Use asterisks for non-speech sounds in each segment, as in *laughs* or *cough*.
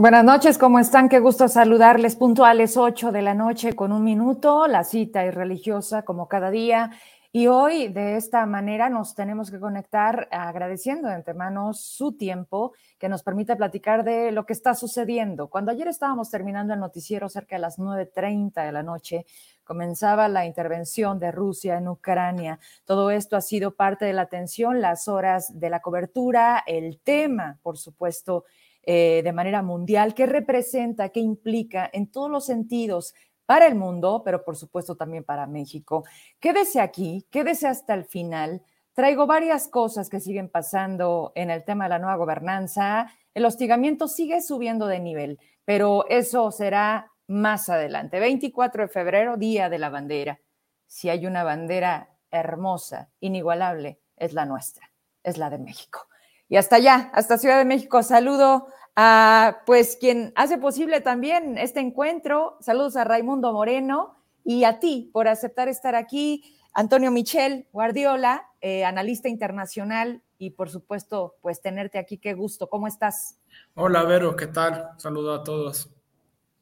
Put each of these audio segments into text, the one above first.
Buenas noches, ¿cómo están? Qué gusto saludarles puntuales 8 de la noche con un minuto, la cita es religiosa como cada día. Y hoy de esta manera nos tenemos que conectar agradeciendo de antemano su tiempo que nos permite platicar de lo que está sucediendo. Cuando ayer estábamos terminando el noticiero cerca de las 9.30 de la noche, comenzaba la intervención de Rusia en Ucrania. Todo esto ha sido parte de la atención, las horas de la cobertura, el tema, por supuesto, eh, de manera mundial, qué representa, qué implica en todos los sentidos para el mundo, pero por supuesto también para México. Quédese aquí, quédese hasta el final. Traigo varias cosas que siguen pasando en el tema de la nueva gobernanza. El hostigamiento sigue subiendo de nivel, pero eso será más adelante. 24 de febrero, Día de la Bandera. Si hay una bandera hermosa, inigualable, es la nuestra, es la de México. Y hasta allá, hasta Ciudad de México, saludo a pues quien hace posible también este encuentro. Saludos a Raimundo Moreno y a ti por aceptar estar aquí. Antonio Michel Guardiola, eh, analista internacional y por supuesto, pues tenerte aquí, qué gusto. ¿Cómo estás? Hola, Vero, ¿qué tal? Saludo a todos.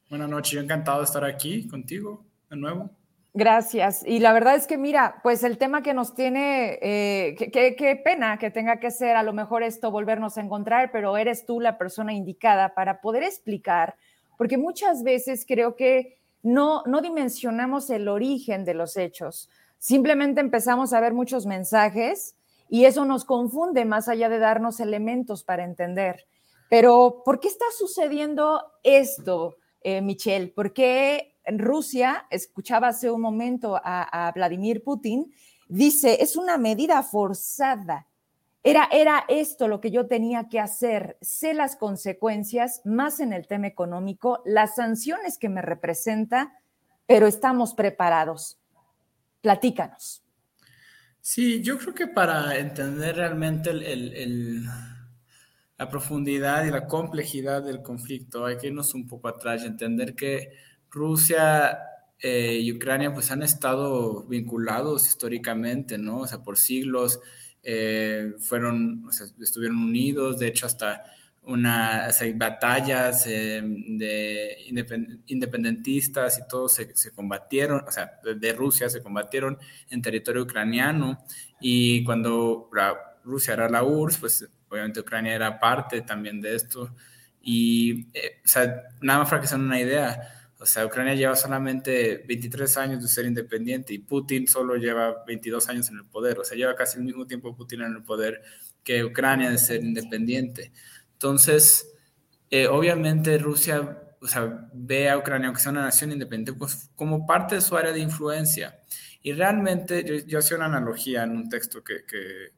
Buenas noches, encantado de estar aquí contigo de nuevo. Gracias. Y la verdad es que, mira, pues el tema que nos tiene, eh, qué pena que tenga que ser a lo mejor esto volvernos a encontrar, pero eres tú la persona indicada para poder explicar, porque muchas veces creo que no, no dimensionamos el origen de los hechos. Simplemente empezamos a ver muchos mensajes y eso nos confunde más allá de darnos elementos para entender. Pero, ¿por qué está sucediendo esto, eh, Michelle? ¿Por qué Rusia, escuchaba hace un momento a, Vladimir Putin, dice, es una medida forzada. Era, era esto lo que yo tenía que hacer. Sé las consecuencias, más en el tema económico, las sanciones que me representa, pero estamos preparados. Platícanos. Sí, yo creo que para entender realmente la profundidad y la complejidad del conflicto hay que irnos un poco atrás y entender que Rusia eh, y Ucrania pues han estado vinculados históricamente, ¿no? O sea, por siglos eh, fueron, o sea, estuvieron unidos, de hecho hasta una, hay batallas eh, de independentistas y todos se, se, combatieron, o sea, de, Rusia se combatieron en territorio ucraniano y cuando Rusia era la URSS, pues obviamente Ucrania era parte también de esto y, o nada más para que se den una idea, o sea, Ucrania lleva solamente 23 años de ser independiente y Putin solo lleva 22 años en el poder. O sea, lleva casi el mismo tiempo Putin en el poder que Ucrania de ser independiente. Entonces, eh, obviamente Rusia o sea, ve a Ucrania, aunque sea una nación independiente, pues, como parte de su área de influencia. Y realmente yo, yo hacía una analogía en un texto que, que,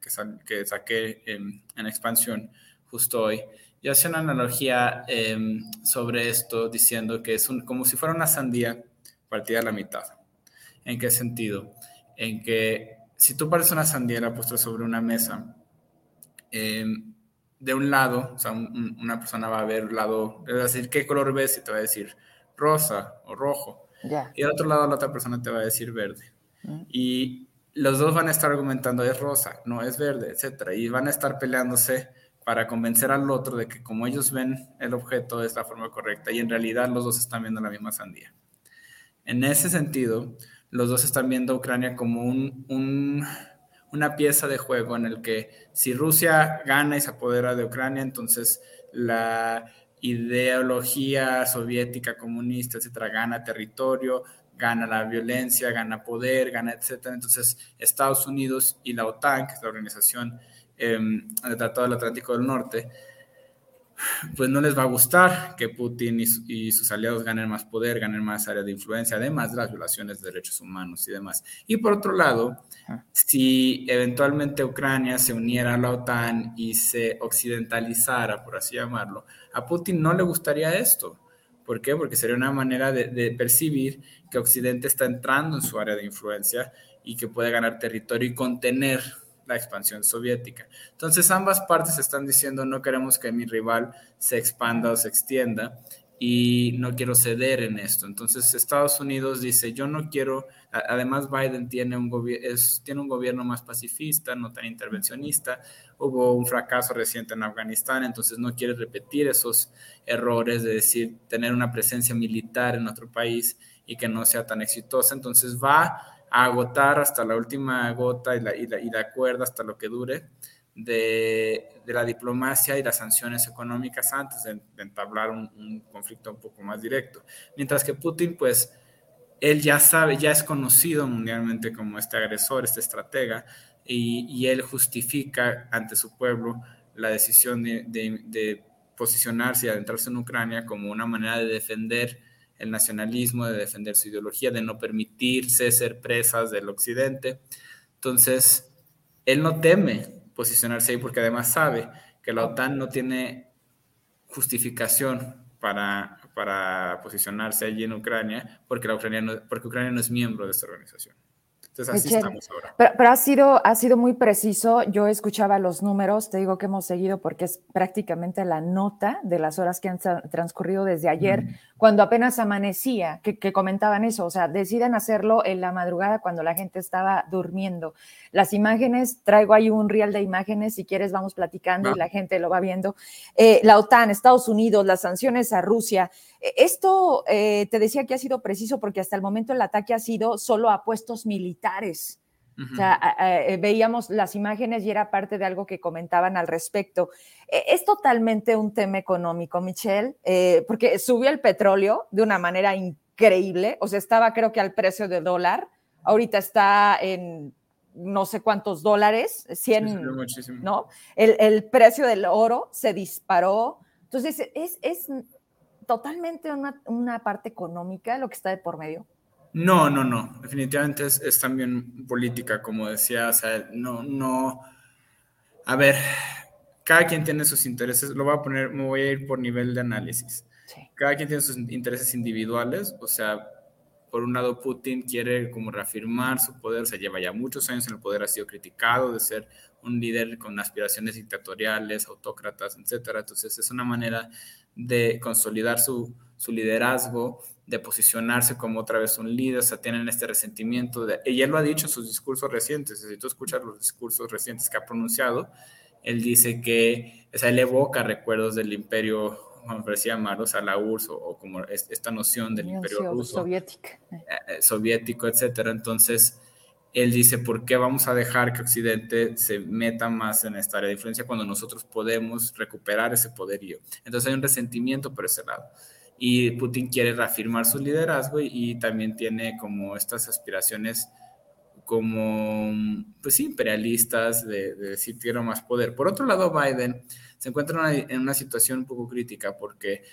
que, saqué en, en expansión justo hoy. Yo hacía una analogía em, sobre esto diciendo que es como si fuera una sandía partida a la mitad. ¿En qué sentido? En que si tú pares una sandía la puesta sobre una mesa, em, de un lado, o sea, una persona va a ver el lado, a decir, ¿qué color ves? Y te va a decir rosa o rojo. Y al otro lado la otra persona te va a decir verde. Mm. Y los dos van a estar argumentando, es rosa, no es verde, etc. Y van a estar peleándose para convencer al otro de que como ellos ven el objeto de esta forma correcta y en realidad los dos están viendo la misma sandía. En ese sentido, los dos están viendo a Ucrania como un, una pieza de juego en el que si Rusia gana y se apodera de Ucrania, entonces la ideología soviética, comunista, etcétera, gana territorio, gana la violencia, gana poder, gana, etcétera. Entonces, Estados Unidos y la OTAN, que es la organización eh, del Tratado del Atlántico del Norte, pues no les va a gustar que Putin y, sus aliados ganen más poder, ganen más área de influencia, además de las violaciones de derechos humanos y demás. Y por otro lado, si eventualmente Ucrania se uniera a la OTAN y se occidentalizara, por así llamarlo, a Putin no le gustaría esto. ¿Por qué? Porque sería una manera de, de percibir que Occidente está entrando en su área de influencia y que puede ganar territorio y contener expansión soviética. Entonces ambas partes están diciendo no queremos que mi rival se expanda o se extienda y no quiero ceder en esto. Entonces Estados Unidos dice, yo no quiero, además Biden tiene un, tiene un gobierno más pacifista, no tan intervencionista, hubo un fracaso reciente en Afganistán, entonces no quiere repetir esos errores de decir, tener una presencia militar en otro país y que no sea tan exitosa, entonces va agotar hasta la última gota y la, y y la cuerda hasta lo que dure de, la diplomacia y las sanciones económicas antes de, entablar un, conflicto un poco más directo. Mientras que Putin, pues, él ya sabe, ya es conocido mundialmente como este agresor, este estratega, y, él justifica ante su pueblo la decisión de, de posicionarse y adentrarse en Ucrania como una manera de defender el nacionalismo, de defender su ideología, de no permitirse ser presas del occidente. Entonces, él no teme posicionarse ahí porque además sabe que la OTAN no tiene justificación para, para posicionarse allí en Ucrania porque, la Ucrania porque Ucrania no es miembro de esta organización. Entonces así estamos ahora. Pero, ha, sido, ha sido muy preciso. Yo escuchaba los números, te digo que hemos seguido porque es prácticamente la nota de las horas que han transcurrido desde ayer, cuando apenas amanecía, que, que, comentaban eso. O sea, deciden hacerlo en la madrugada cuando la gente estaba durmiendo. Las imágenes, traigo ahí un real de imágenes, si quieres vamos platicando y la gente lo va viendo. Eh, la OTAN, Estados Unidos, las sanciones a Rusia. E, esto eh, te decía que ha sido preciso porque hasta el momento el ataque ha sido solo a puestos militares. O sea, eh, veíamos las imágenes y era parte de algo que comentaban al respecto. E, es totalmente un tema económico, Michelle, eh, porque subió el petróleo de una manera increíble. O sea, estaba creo que al precio del dólar. Ahorita está en no sé cuántos dólares, 100, ¿no? El, el, precio del oro se disparó. Entonces, es, es totalmente una, una, parte económica lo que está de por medio? No, no, no. Definitivamente es, es, también política, como decía. O sea, no, no. A ver, cada quien tiene sus intereses. Lo voy a poner, me voy a ir por nivel de análisis. Cada quien tiene sus intereses individuales. O sea, por un lado, Putin quiere como reafirmar su poder. Se lleva ya muchos años en el poder, ha sido criticado de ser un líder con aspiraciones dictatoriales, autócratas, etcétera. Entonces, es una manera de consolidar su, su, liderazgo, de posicionarse como otra vez un líder, o sea, tienen este resentimiento. De, y él lo ha dicho en sus discursos recientes, si tú escuchas los discursos recientes que ha pronunciado, él dice que, o sea, él evoca recuerdos del imperio, como parecía llamarlos, a la URSS, o, como esta noción del imperio ruso. Soviético. Eh, eh, soviético, etcétera. Entonces, él dice, ¿por qué vamos a dejar que Occidente se meta más en esta área de influencia cuando nosotros podemos recuperar ese poderío? Entonces hay un resentimiento por ese lado. Y Putin quiere reafirmar su liderazgo y, también tiene como estas aspiraciones como, pues sí, imperialistas de, de decir quiero más poder. Por otro lado, Biden se encuentra en una situación un poco crítica porque,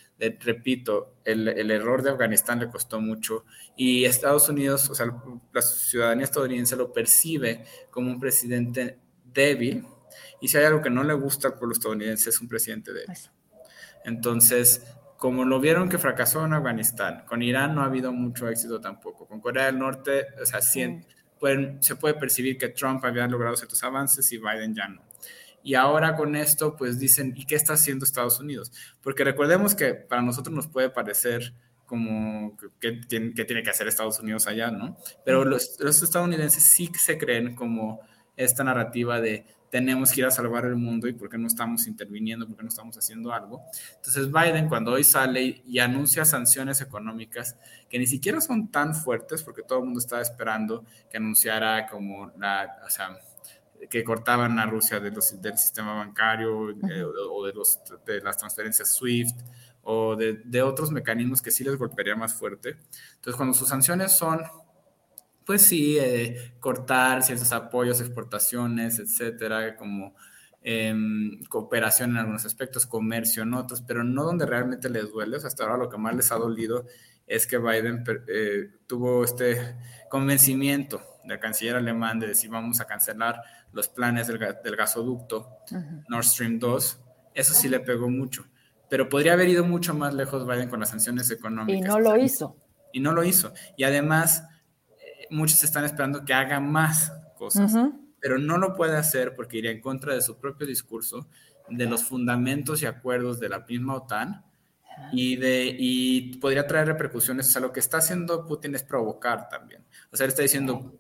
repito, el, el, error de Afganistán le costó mucho y Estados Unidos, o sea, la ciudadanía estadounidense lo percibe como un presidente débil y si hay algo que no le gusta al pueblo estadounidense es un presidente débil. Entonces, como lo vieron que fracasó en Afganistán, con Irán no ha habido mucho éxito tampoco, con Corea del Norte, o sea, pueden, se puede percibir que Trump había logrado ciertos avances y Biden ya no. Y ahora con esto, pues dicen, ¿y qué está haciendo Estados Unidos? Porque recordemos que para nosotros nos puede parecer como que, que, tiene que hacer Estados Unidos allá, ¿no? Pero los, los, estadounidenses sí se creen como esta narrativa de tenemos que ir a salvar el mundo y por qué no estamos interviniendo, por qué no estamos haciendo algo. Entonces Biden cuando hoy sale y anuncia sanciones económicas que ni siquiera son tan fuertes, porque todo el mundo estaba esperando que anunciara como la, o sea, que cortaban a Rusia de los, del sistema bancario eh, o de, los, de las transferencias SWIFT o de, de, otros mecanismos que sí les golpearía más fuerte. Entonces, cuando sus sanciones son, pues sí, eh, cortar ciertos apoyos, exportaciones, etcétera, como em, cooperación en algunos aspectos, comercio en otros, pero no donde realmente les duele. O sea, hasta ahora lo que más les ha dolido es que Biden eh, tuvo este convencimiento del canciller alemán de decir vamos a cancelar los planes del, gasoducto Nord Stream 2, eso sí le pegó mucho. Pero podría haber ido mucho más lejos Biden con las sanciones económicas. Y no lo hizo. Y no lo hizo. Y además, eh, muchos están esperando que haga más cosas, pero no lo puede hacer porque iría en contra de su propio discurso, de los fundamentos y acuerdos de la misma OTAN y, de, y podría traer repercusiones. O sea, lo que está haciendo Putin es provocar también. O sea, él está diciendo,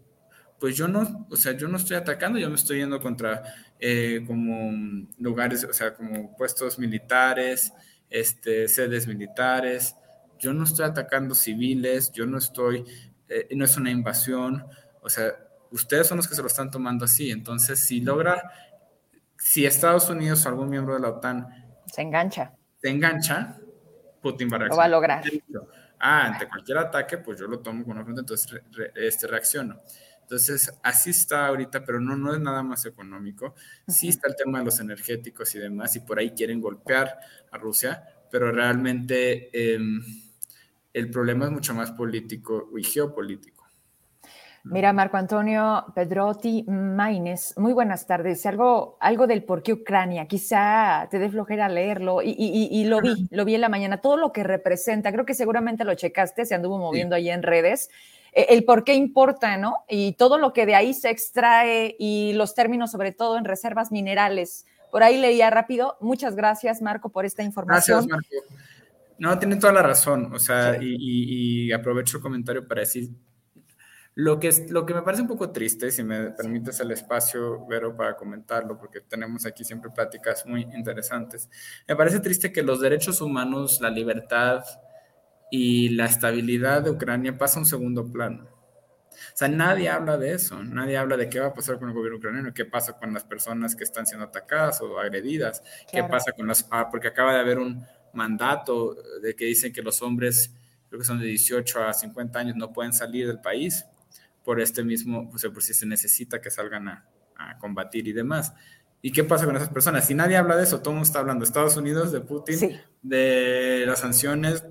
pues yo no, o sea, yo no estoy atacando, yo me estoy yendo contra eh, como lugares, o sea, como puestos militares, este, sedes militares. Yo no estoy atacando civiles, yo no estoy, eh, no es una invasión, o sea, ustedes son los que se lo están tomando así. Entonces, si logra, si Estados Unidos o algún miembro de la OTAN se engancha, se engancha, Putin va a reaccionar. Lo va a lograr. Ah, ante cualquier ataque, pues yo lo tomo con una frente, entonces este, reacciono. Entonces, así está ahorita, pero no, no es nada más económico. Sí está el tema de los energéticos y demás, y por ahí quieren golpear a Rusia, pero realmente em, el problema es mucho más político y geopolítico. Mira, Marco Antonio Pedrotti Maines, muy buenas tardes. Algo, algo del por qué Ucrania, quizá te dé flojera leerlo y, lo vi, lo vi en la mañana, todo lo que representa, creo que seguramente lo checaste, se anduvo moviendo ahí en redes, eh, el por qué importa, ¿no? Y todo lo que de ahí se extrae y los términos, sobre todo en reservas minerales. Por ahí leía rápido. Muchas gracias, Marco, por esta información. Gracias, Marco. No, tiene toda la razón. O sea, y, aprovecho el comentario para decir, lo que, lo que me parece un poco triste, si me permites el espacio, Vero, para comentarlo, porque tenemos aquí siempre pláticas muy interesantes, me parece triste que los derechos humanos, la libertad y la estabilidad de Ucrania pasen a un segundo plano. O sea, nadie habla de eso, nadie habla de qué va a pasar con el gobierno ucraniano, qué pasa con las personas que están siendo atacadas o agredidas, qué pasa con las... Ah, porque acaba de haber un mandato de que dicen que los hombres, creo que son de 18 a 50 años, no pueden salir del país por este mismo, pues por si se necesita que salgan a, combatir y demás. ¿Y qué pasa con esas personas? Si nadie habla de eso, todo el mundo está hablando de Estados Unidos, de Putin, de las sanciones,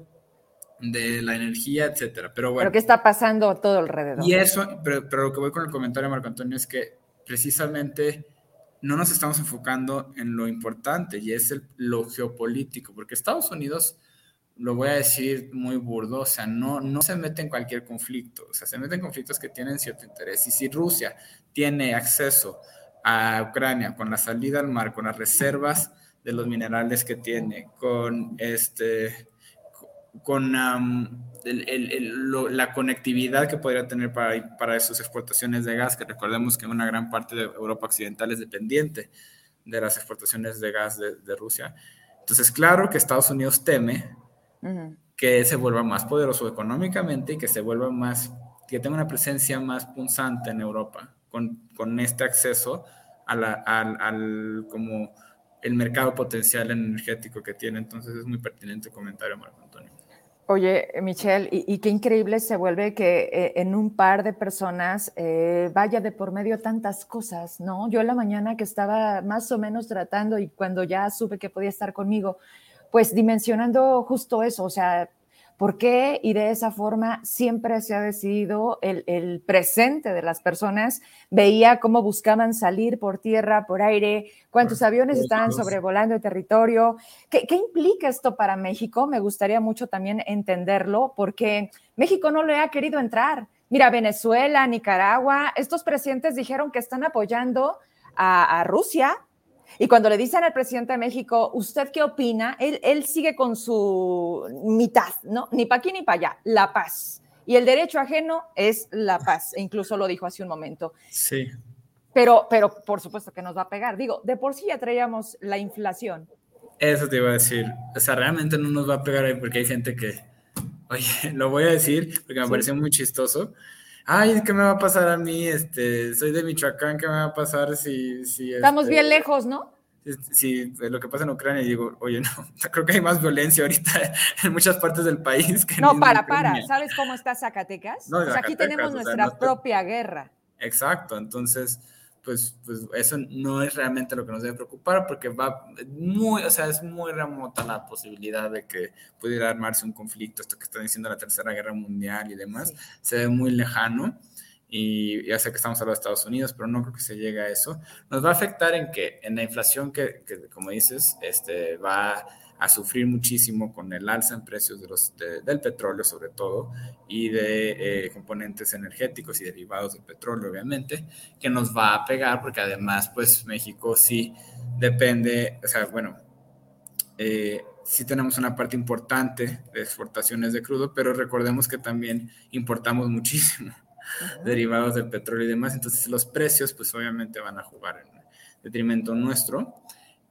de la energía, etcétera. Pero bueno. Pero ¿qué está pasando todo alrededor? Y eso, pero, pero lo que voy con el comentario de Marco Antonio es que precisamente no nos estamos enfocando en lo importante y es el, lo geopolítico, porque Estados Unidos lo voy a decir muy burdo, o sea, no, no se mete en cualquier conflicto, o sea, se mete en conflictos que tienen cierto interés. Y si Rusia tiene acceso a Ucrania con la salida al mar, con las reservas de los minerales que tiene, con este con la conectividad que podría tener para, para sus exportaciones de gas, que recordemos que una gran parte de Europa Occidental es dependiente de las exportaciones de gas de, de Rusia. Entonces, claro que Estados Unidos teme que se vuelva más poderoso económicamente y que se vuelva más, que tenga una presencia más punzante en Europa con, con este acceso a la, al, al, como el mercado potencial energético que tiene. Entonces es muy pertinente el comentario, Marco Antonio. Oye, Michelle, y, qué increíble se vuelve que eh, en un par de personas eh, vaya de por medio tantas cosas, ¿no? Yo en la mañana que estaba más o menos tratando y cuando ya supe que podía estar conmigo, pues dimensionando justo eso, o sea, ¿por qué y de esa forma siempre se ha decidido el, presente de las personas? Veía cómo buscaban salir por tierra, por aire, cuántos aviones estaban sobrevolando el territorio. ¿Qué, ¿Qué, implica esto para México? Me gustaría mucho también entenderlo, porque México no le ha querido entrar. Mira, Venezuela, Nicaragua, estos presidentes dijeron que están apoyando a, a Rusia y cuando le dicen al presidente de México, ¿usted qué opina? Él, él sigue con su mitad, ¿no? Ni para aquí ni para allá, la paz. Y el derecho ajeno es la paz, e incluso lo dijo hace un momento. Sí. Pero, pero por supuesto que nos va a pegar. Digo, de por sí ya traíamos la inflación. Eso te iba a decir. O sea, realmente no nos va a pegar ahí porque hay gente que, oye, *laughs* lo voy a decir porque me pareció muy chistoso ay, ¿qué me va a pasar a mí? Este, soy de Michoacán, ¿qué me va a pasar si... si Estamos este, bien lejos, ¿no? Si, lo que pasa en Ucrania, digo, oye, no, *laughs* creo que hay más violencia ahorita *laughs* en muchas partes del país que No, para, para, ¿sabes cómo está Zacatecas? No, aquí tenemos nuestra propia guerra. Exacto, entonces pues, pues eso no es realmente lo que nos debe preocupar porque va muy, o sea, es muy remota la posibilidad de que pudiera armarse un conflicto, esto que están diciendo la Tercera Guerra Mundial y demás, se ve muy lejano y ya sé que estamos hablando de Estados Unidos, pero no creo que se llegue a eso. Nos va a afectar en que en la inflación que, que como dices, este, va a sufrir muchísimo con el alza en precios de los, del petróleo sobre todo y de eh, componentes energéticos y derivados del petróleo obviamente, que nos va a pegar porque además pues México sí depende, o sea, bueno, eh, sí tenemos una parte importante de exportaciones de crudo, pero recordemos que también importamos muchísimo derivados del petróleo y demás, entonces los precios pues obviamente van a jugar en detrimento nuestro.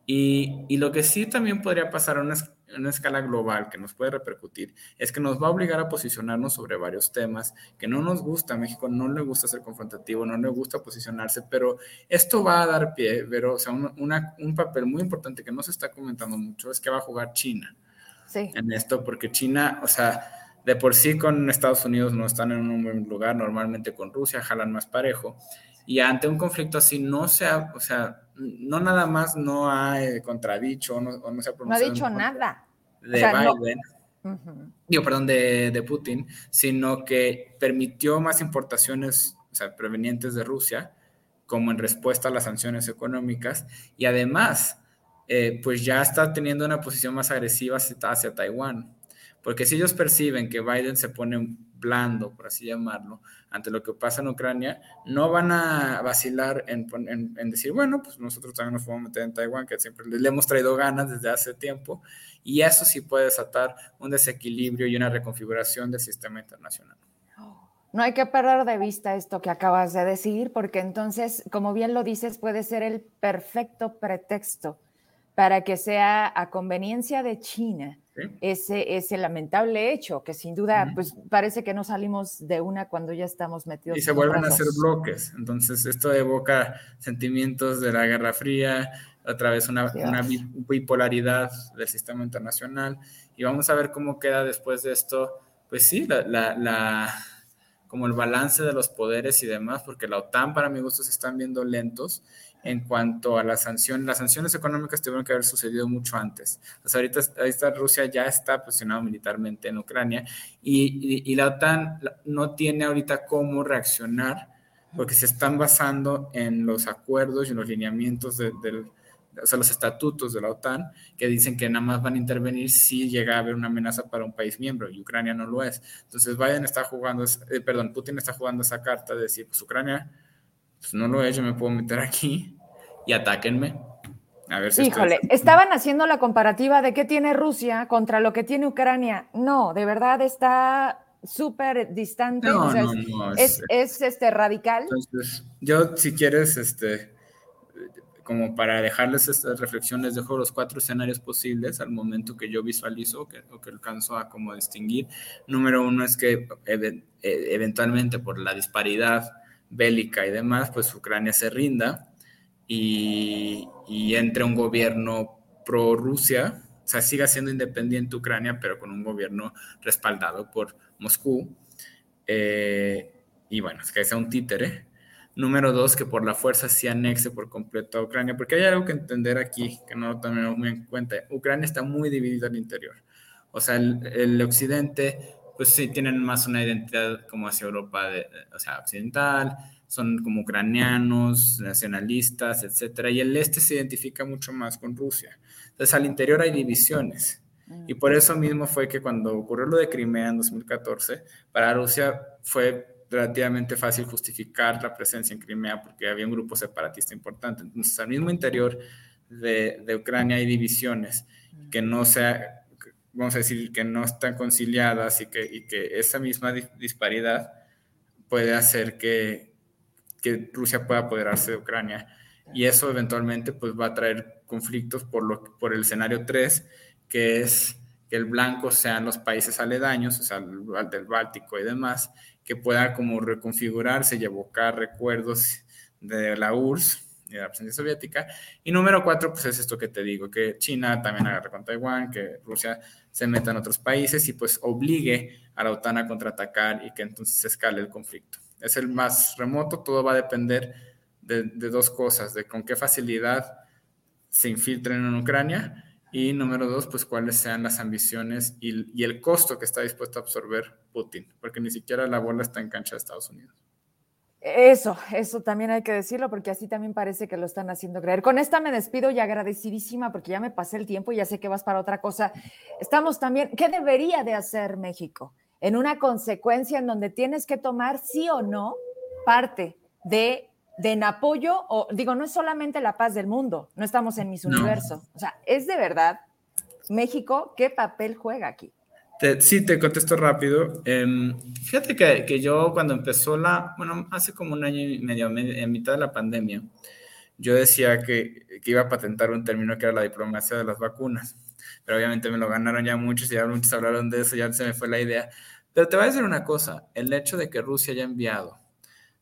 Y, y lo que sí también podría pasar a una, una, escala global que nos puede repercutir es que nos va a obligar a posicionarnos sobre varios temas que no nos gusta. A México no le gusta ser confrontativo, no le gusta posicionarse, pero esto va a dar pie, pero, o sea, una, un papel muy importante que no se está comentando mucho es que va a jugar China sí. en esto, porque China, o sea, de por sí con Estados Unidos no están en un buen lugar, normalmente con Rusia jalan más parejo. Y ante un conflicto así no se ha, o sea, no nada más no ha eh, contradicho o no, no, se ha pronunciado. No ha dicho nada. De Biden. Digo, perdón, de, de, Putin, sino que permitió más importaciones, o sea, provenientes de Rusia, como en respuesta a las sanciones económicas, y además, eh, pues ya está teniendo una posición más agresiva hacia, hacia Taiwán. Porque si ellos perciben que Biden se pone blando, por así llamarlo, ante lo que pasa en Ucrania, no van a vacilar en, decir, bueno, pues nosotros también nos podemos meter en Taiwán, que siempre le hemos traído ganas desde hace tiempo, y eso sí puede desatar un desequilibrio y una reconfiguración del sistema internacional. No hay que perder de vista esto que acabas de decir, porque entonces, como bien lo dices, puede ser el perfecto pretexto para que sea a conveniencia de China ese, ese lamentable hecho, que sin duda, pues parece que no salimos de una cuando ya estamos metidos. Y se vuelven a hacer bloques. Entonces, esto evoca sentimientos de la Guerra Fría, otra vez una, una, bipolaridad del sistema internacional. Y vamos a ver cómo queda después de esto, pues sí, la, la, la como el balance de los poderes y demás, porque la OTAN, para mi gusto, se están viendo lentos en cuanto a las sanciones. Las sanciones económicas tuvieron que haber sucedido mucho antes. Sea, ahorita, Rusia ya está posicionado militarmente en Ucrania y, la OTAN no tiene ahorita cómo reaccionar porque se están basando en los acuerdos y en los lineamientos sea, los estatutos de la OTAN que dicen que nada más van a intervenir si llega a haber una amenaza para un país miembro y Ucrania no lo es. Entonces eh, Putin está jugando esa carta de decir, pues Ucrania, pues no lo es, yo me puedo meter aquí y atáquenme. A ver si Híjole, estaban haciendo la comparativa de qué tiene Rusia contra lo que tiene Ucrania. No, de verdad está súper distante. No, no, no, es, es, este radical. Entonces, yo si quieres, este, como para dejarles estas reflexiones, dejo los cuatro escenarios posibles al momento que yo visualizo que, o que alcanzo a como distinguir. Número uno es que e, eventualmente por la disparidad bélica y demás, pues Ucrania se rinda y, entre un gobierno pro-Rusia, o sea, siga siendo independiente Ucrania, pero con un gobierno respaldado por Moscú. Eh, y bueno, es que sea un títere. Número dos, que por la fuerza se anexe por completo a Ucrania, porque hay algo que entender aquí, que no tenemos muy en cuenta. Ucrania está muy dividida al interior. O sea, el, occidente, pues sí, tienen más una identidad como hacia Europa, o sea, occidental, son como ucranianos, nacionalistas, etcétera, y el este se identifica mucho más con Rusia. Entonces, al interior hay divisiones. Y por eso mismo fue que cuando ocurrió lo de Crimea en 2014, para Rusia fue relativamente fácil justificar la presencia en Crimea porque había un grupo separatista importante. Entonces, al mismo interior de, de Ucrania hay divisiones que no se, vamos a decir, que no están conciliadas y que, y que esa misma disparidad puede hacer que, que Rusia pueda apoderarse de Ucrania. Y eso eventualmente pues va a traer conflictos por, lo, por el escenario 3, que es que el blanco sean los países aledaños, o sea, el del Báltico y demás, que pueda como reconfigurarse y evocar recuerdos de la URSS de la presencia soviética. Y número cuatro, pues es esto que te digo, que China también agarre con Taiwán, que Rusia se meta en otros países y pues obligue a la OTAN a contraatacar y que entonces escale el conflicto es el más remoto, todo va a depender de, dos cosas, de con qué facilidad se infiltren en Ucrania y número dos, pues cuáles sean las ambiciones y, el costo que está dispuesto a absorber Putin, porque ni siquiera la bola está en cancha de Estados Unidos. Eso, eso también hay que decirlo porque así también parece que lo están haciendo creer. Con esta me despido y agradecidísima porque ya me pasé el tiempo y ya sé que vas para otra cosa. Estamos también, ¿qué debería de hacer México? en una consecuencia en donde tienes que tomar sí o no parte de, de en apoyo, o digo, no es solamente la paz del mundo, no estamos en mis universo, o sea, es de verdad México, ¿qué papel juega aquí? Sí, te contesto rápido. Em, fíjate que, yo cuando empezó la, bueno, hace como un año y medio, en mitad de la pandemia, yo decía que, que, iba a patentar un término que era la diplomacia de las vacunas, pero obviamente me lo ganaron ya muchos y ya muchos hablaron de eso, ya se me fue la idea. Pero te voy a decir una cosa, el hecho de que Rusia haya enviado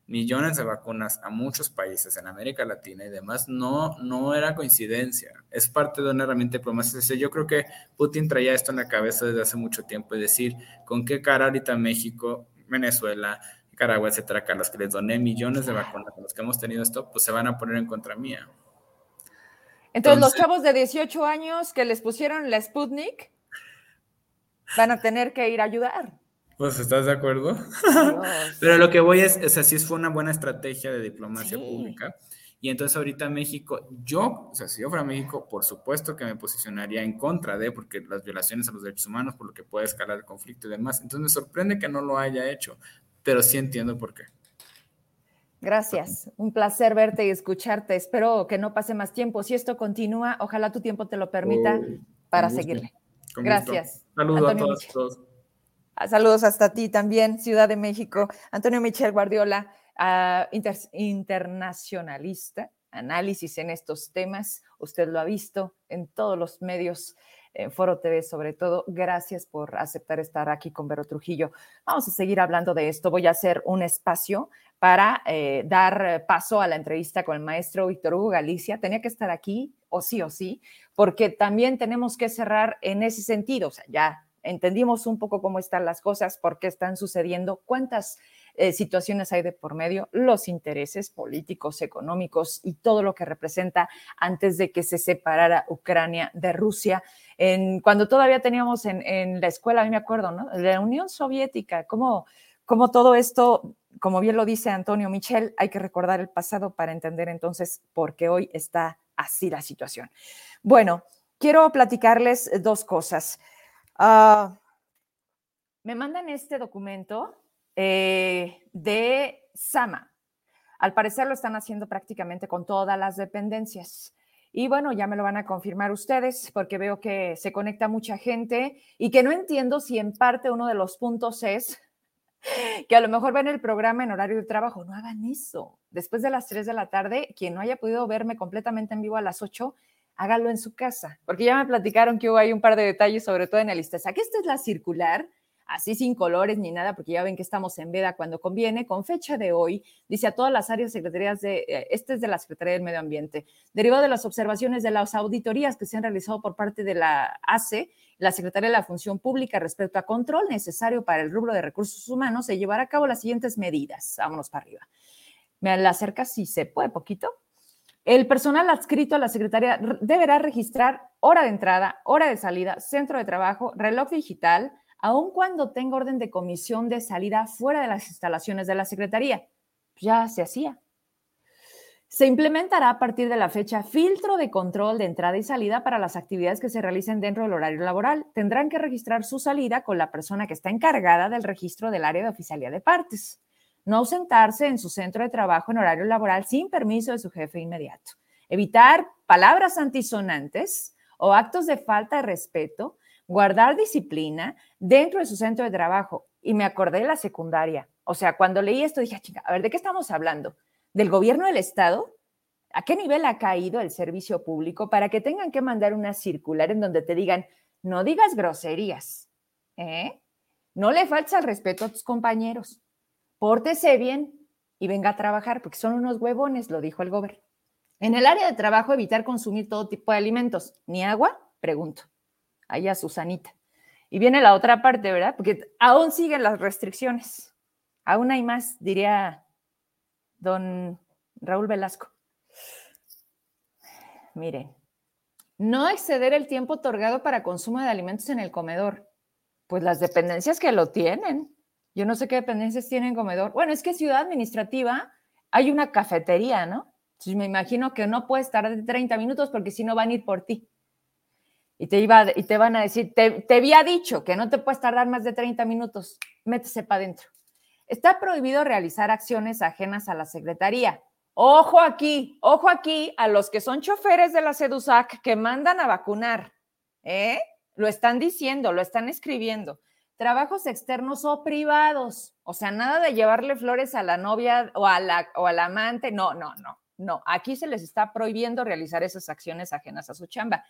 millones de vacunas a muchos países en América Latina y demás, no, no era coincidencia, es parte de una herramienta diplomática. Yo creo que Putin traía esto en la cabeza desde hace mucho tiempo, es decir, con qué cara ahorita México, Venezuela, Nicaragua, etcétera, que a los que les doné millones de vacunas, a los que hemos tenido esto, pues se van a poner en contra mía. Entonces, los chavos de 18 años que les pusieron la Sputnik van a tener que ir a ayudar. Pues, ¿estás de acuerdo? Pero lo que voy es, o sea, sí fue una buena estrategia de diplomacia pública. Y entonces ahorita México, yo, o sea, si yo fuera México, por supuesto que me posicionaría en contra de, porque las violaciones a los derechos humanos, por lo que puede escalar el conflicto y demás. Entonces me sorprende que no lo haya hecho, pero sí entiendo por qué. Gracias, un placer verte y escucharte. Espero que no pase más tiempo. Si esto continúa, ojalá tu tiempo te lo permita para seguirle. Gracias. Saludos a todos. Ah, saludos hasta ti también, Ciudad de México. Antonio Michel Guardiola, ah, internacionalista, análisis en estos temas. Usted lo ha visto en todos los medios, en Foro TV sobre todo. Gracias por aceptar estar aquí con Vero Trujillo. Vamos a seguir hablando de esto. Voy a hacer un espacio para eh, dar paso a la entrevista con el maestro Víctor Hugo Galicia. Tenía que estar aquí, o sí o sí, porque también tenemos que cerrar en ese sentido. O sea, ya entendimos un poco cómo están las cosas, por qué están sucediendo, cuántas eh, situaciones hay de por medio, los intereses políticos, económicos y todo lo que representa antes de que se separara Ucrania de Rusia. En, cuando todavía teníamos en, la escuela, a mí me acuerdo, ¿no? La Unión Soviética, cómo, cómo todo esto, como bien lo dice Antonio Michel, hay que recordar el pasado para entender entonces por qué hoy está así la situación. Bueno, quiero platicarles dos cosas. Ah, me mandan este documento eh, de Sama. Al parecer lo están haciendo prácticamente con todas las dependencias. Y bueno, ya me lo van a confirmar ustedes porque veo que se conecta mucha gente y que no entiendo si en parte uno de los puntos es que a lo mejor ven el programa en horario de trabajo. No hagan eso. Después de las 3 de la tarde, quien no haya podido verme completamente en vivo a las 8, hágalo en su casa, porque ya me platicaron que hubo ahí un par de detalles, sobre todo en el lista. Que esta es la circular, así sin colores ni nada, porque ya ven que estamos en veda cuando conviene, con fecha de hoy, dice a todas las áreas secretarías de, eh, este es de la Secretaría del Medio Ambiente, derivado de las observaciones de las auditorías que se han realizado por parte de la ACE, la Secretaría de la Función Pública respecto a control necesario para el rubro de recursos humanos, se llevará a cabo las siguientes medidas. Vámonos para arriba. Me la acerca si se puede, poquito. El personal adscrito a la Secretaría deberá registrar hora de entrada, hora de salida, centro de trabajo, reloj digital, aun cuando tenga orden de comisión de salida fuera de las instalaciones de la Secretaría. Ya se hacía. Se implementará a partir de la fecha filtro de control de entrada y salida para las actividades que se realicen dentro del horario laboral. Tendrán que registrar su salida con la persona que está encargada del registro del área de oficialía de partes no ausentarse en su centro de trabajo en horario laboral sin permiso de su jefe inmediato, evitar palabras antisonantes o actos de falta de respeto, guardar disciplina dentro de su centro de trabajo. Y me acordé de la secundaria. O sea, cuando leí esto dije, chica, a ver, ¿de qué estamos hablando? ¿Del gobierno del Estado? ¿A qué nivel ha caído el servicio público para que tengan que mandar una circular en donde te digan, no digas groserías, ¿eh? No le faltes al respeto a tus compañeros pórtese bien y venga a trabajar, porque son unos huevones, lo dijo el gobierno. En el área de trabajo, evitar consumir todo tipo de alimentos. ¿Ni agua? Pregunto. Allá Susanita. Y viene la otra parte, ¿verdad? Porque aún siguen las restricciones. Aún hay más, diría don Raúl Velasco. Miren, no exceder el tiempo otorgado para consumo de alimentos en el comedor. Pues las dependencias que lo tienen. Yo no sé qué dependencias tienen comedor. Bueno, es que ciudad administrativa hay una cafetería, ¿no? Entonces me imagino que no puedes tardar 30 minutos porque si no van a ir por ti. Y te, iba, y te van a decir, te, había dicho que no te puedes tardar más de 30 minutos, métese para adentro. Está prohibido realizar acciones ajenas a la secretaría. Ojo aquí, ojo aquí a los que son choferes de la SEDUSAC que mandan a vacunar. ¿eh? lo están diciendo, lo están escribiendo. Trabajos externos o privados. O sea, nada de llevarle flores a la novia o a la, o al amante. No, no, no, no. Aquí se les está prohibiendo realizar esas acciones ajenas a su chamba.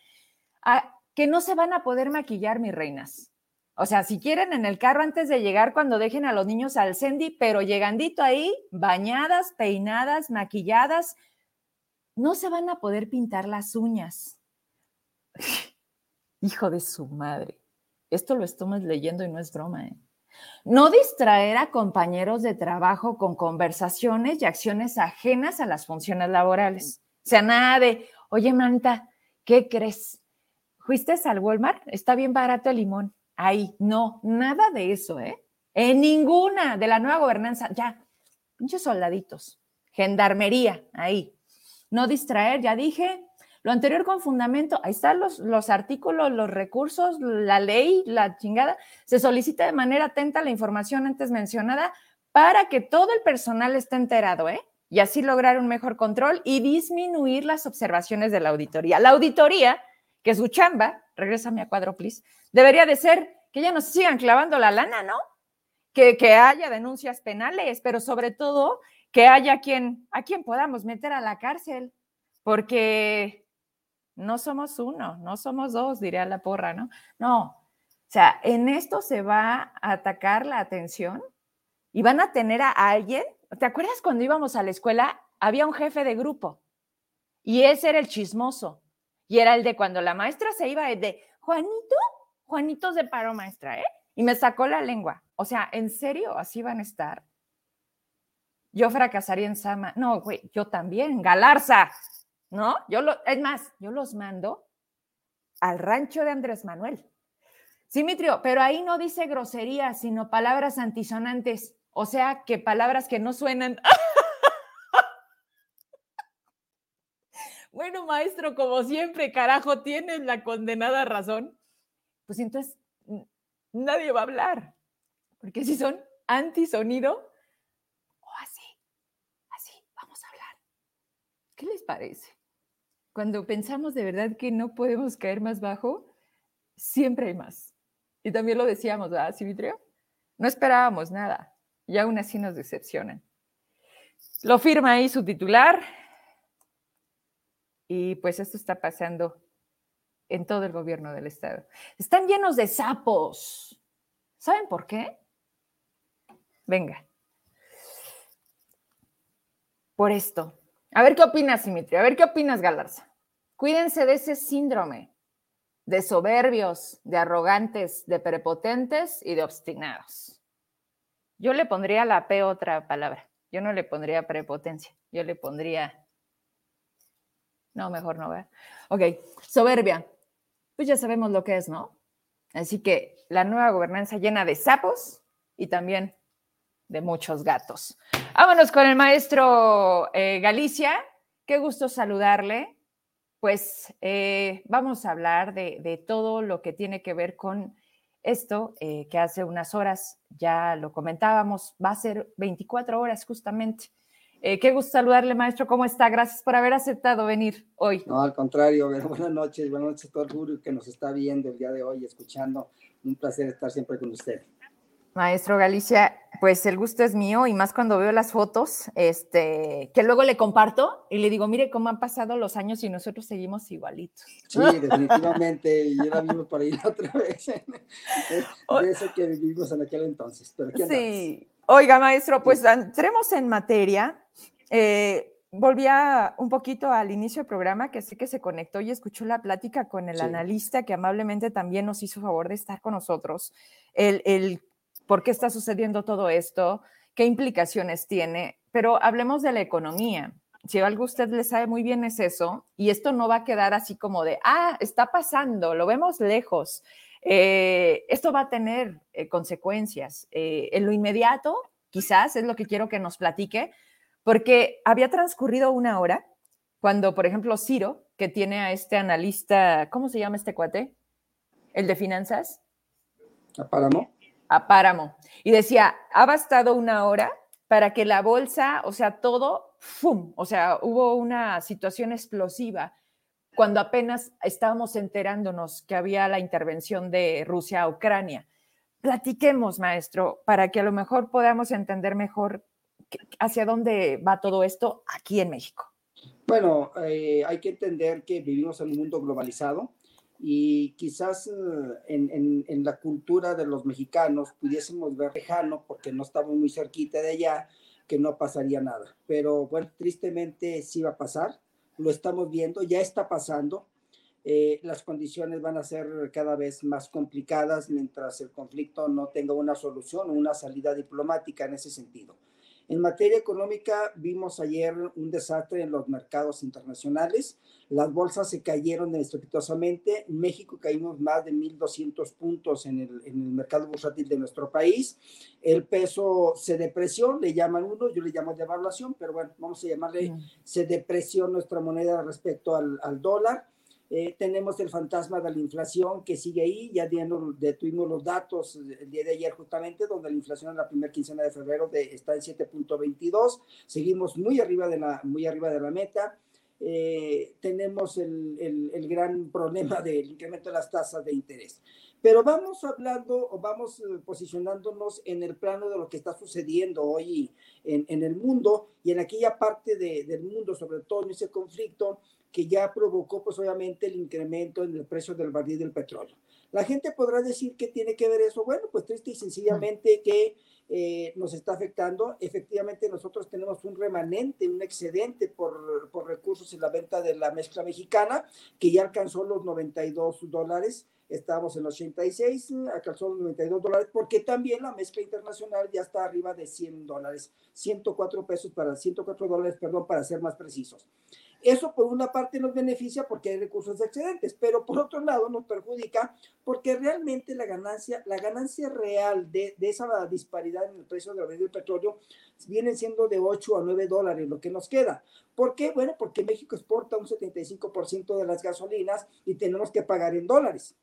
Ah, que no se van a poder maquillar, mis reinas. O sea, si quieren en el carro antes de llegar, cuando dejen a los niños al Sendy, pero llegandito ahí, bañadas, peinadas, maquilladas, no se van a poder pintar las uñas. *laughs* Hijo de su madre. Esto lo estamos leyendo y no es broma. ¿eh? No distraer a compañeros de trabajo con conversaciones y acciones ajenas a las funciones laborales. O sea, nada de, oye, Manta, ¿qué crees? ¿Fuiste al Walmart? Está bien barato el limón. Ahí, no, nada de eso, ¿eh? En ninguna de la nueva gobernanza, ya, pinches soldaditos, gendarmería, ahí. No distraer, ya dije, lo anterior con fundamento, ahí están los, los artículos, los recursos, la ley, la chingada. Se solicita de manera atenta la información antes mencionada para que todo el personal esté enterado, ¿eh? Y así lograr un mejor control y disminuir las observaciones de la auditoría. La auditoría, que es su chamba, regrésame a cuadro, please, debería de ser que ya nos sigan clavando la lana, ¿no? Que, que haya denuncias penales, pero sobre todo que haya quien, a quien podamos meter a la cárcel, porque no somos uno, no somos dos, diría la porra, ¿no? No, o sea, en esto se va a atacar la atención y van a tener a alguien. ¿Te acuerdas cuando íbamos a la escuela? Había un jefe de grupo y ese era el chismoso y era el de cuando la maestra se iba de Juanito, Juanito de paro maestra, ¿eh? Y me sacó la lengua. O sea, ¿en serio así van a estar? Yo fracasaría en Sama. No, güey, yo también. Galarza, ¿no? Yo lo, es más, yo los mando al rancho de Andrés Manuel. Simitrio, pero ahí no dice groserías, sino palabras antisonantes, o sea, que palabras que no suenan. *laughs* bueno, maestro, como siempre, carajo, tienes la condenada razón. Pues entonces nadie va a hablar, porque si son antisonido, o así, así, vamos a hablar. ¿Qué les parece? Cuando pensamos de verdad que no podemos caer más bajo, siempre hay más. Y también lo decíamos, ¿verdad, Civitrio? No esperábamos nada y aún así nos decepcionan. Lo firma ahí su titular y pues esto está pasando en todo el gobierno del estado. Están llenos de sapos. ¿Saben por qué? Venga. Por esto. A ver qué opinas, Simitri. A ver qué opinas, Galarza. Cuídense de ese síndrome de soberbios, de arrogantes, de prepotentes y de obstinados. Yo le pondría la P otra palabra. Yo no le pondría prepotencia. Yo le pondría. No, mejor no, ¿verdad? Ok, soberbia. Pues ya sabemos lo que es, ¿no? Así que la nueva gobernanza llena de sapos y también de muchos gatos. Vámonos con el maestro eh, Galicia. Qué gusto saludarle. Pues eh, vamos a hablar de, todo lo que tiene que ver con esto, eh, que hace unas horas ya lo comentábamos, va a ser 24 horas justamente. qué gusto saludarle, maestro. ¿Cómo está? Gracias por haber aceptado venir hoy. No, al contrario, *laughs* buenas noches, buenas noches a todo el público que nos está viendo el día de hoy, escuchando. Un placer estar siempre con usted. Maestro Galicia, pues el gusto es mío y más cuando veo las fotos, este, que luego le comparto y le digo, mire cómo han pasado los años y nosotros seguimos igualitos. Sí, definitivamente, y la vivo para ir otra vez, *laughs* de eso que vivimos en aquel entonces. sí, oiga maestro, pues entremos en materia. Eh, volvía un poquito al inicio del programa, que sé que se conectó y escuchó la plática con el analista que amablemente también nos hizo favor de estar con nosotros. El, el por qué está sucediendo todo esto, qué implicaciones tiene, pero hablemos de la economía. Si algo usted le sabe muy bien es eso, y esto no va a quedar así como de, ah, está pasando, lo vemos lejos. Eh, esto va a tener eh, consecuencias. Eh, en lo inmediato, quizás es lo que quiero que nos platique, porque había transcurrido una hora cuando, por ejemplo, Ciro, que tiene a este analista, ¿cómo se llama este cuate? El de finanzas. Páramo a Páramo. Y decía, ha bastado una hora para que la bolsa, o sea, todo, ¡fum! O sea, hubo una situación explosiva. cuando apenas estábamos enterándonos que había la intervención de Rusia a Ucrania. Platiquemos, maestro, para que a lo mejor podamos entender mejor hacia dónde va todo esto aquí en México. Bueno, eh, hay que entender que vivimos en un mundo globalizado y quizás eh, en, la cultura de los mexicanos pudiésemos ver lejano, porque no estamos muy cerquita de allá, que no pasaría nada. Pero bueno, tristemente sí va a pasar, lo estamos viendo, ya está pasando. Eh, las condiciones van a ser cada vez más complicadas mientras el conflicto no tenga una solución o una salida diplomática en ese sentido. En materia económica, vimos ayer un desastre en los mercados internacionales. Las bolsas se cayeron estrepitosamente. En México caímos más de 1.200 puntos en el, en el mercado bursátil de nuestro país. El peso se depreció, le llaman uno, yo le llamo devaluación, pero bueno, vamos a llamarle, mm. se depreció nuestra moneda respecto al, al dólar. Eh, tenemos el fantasma de la inflación que sigue ahí, ya detuvimos los datos el día de ayer justamente, donde la inflación en la primera quincena de febrero de, está en 7.22, seguimos muy arriba de la, muy arriba de la meta. Eh, tenemos el, el, el, gran problema del incremento de las tasas de interés. Pero vamos hablando o vamos eh, posicionándonos en el plano de lo que está sucediendo hoy en, en el mundo y en aquella parte de, del mundo, sobre todo en ese conflicto que ya provocó pues obviamente el incremento en el precio del barril del petróleo. La gente podrá decir que tiene que ver eso. Bueno, pues triste y sencillamente que eh, nos está afectando. Efectivamente, nosotros tenemos un remanente, un excedente por, por, recursos en la venta de la mezcla mexicana, que ya alcanzó los 92 dólares. Estamos en los 86, alcanzó los 92 dólares, porque también la mezcla internacional ya está arriba de 100 dólares, 104 pesos para 104 dólares, perdón, para ser más precisos. Eso por una parte nos beneficia porque hay recursos excedentes, pero por otro lado nos perjudica porque realmente la ganancia, la ganancia real de, de esa disparidad en el precio del petróleo viene siendo de 8 a 9 dólares lo que nos queda. ¿Por qué? Bueno, porque México exporta un 75% de las gasolinas y tenemos que pagar en dólares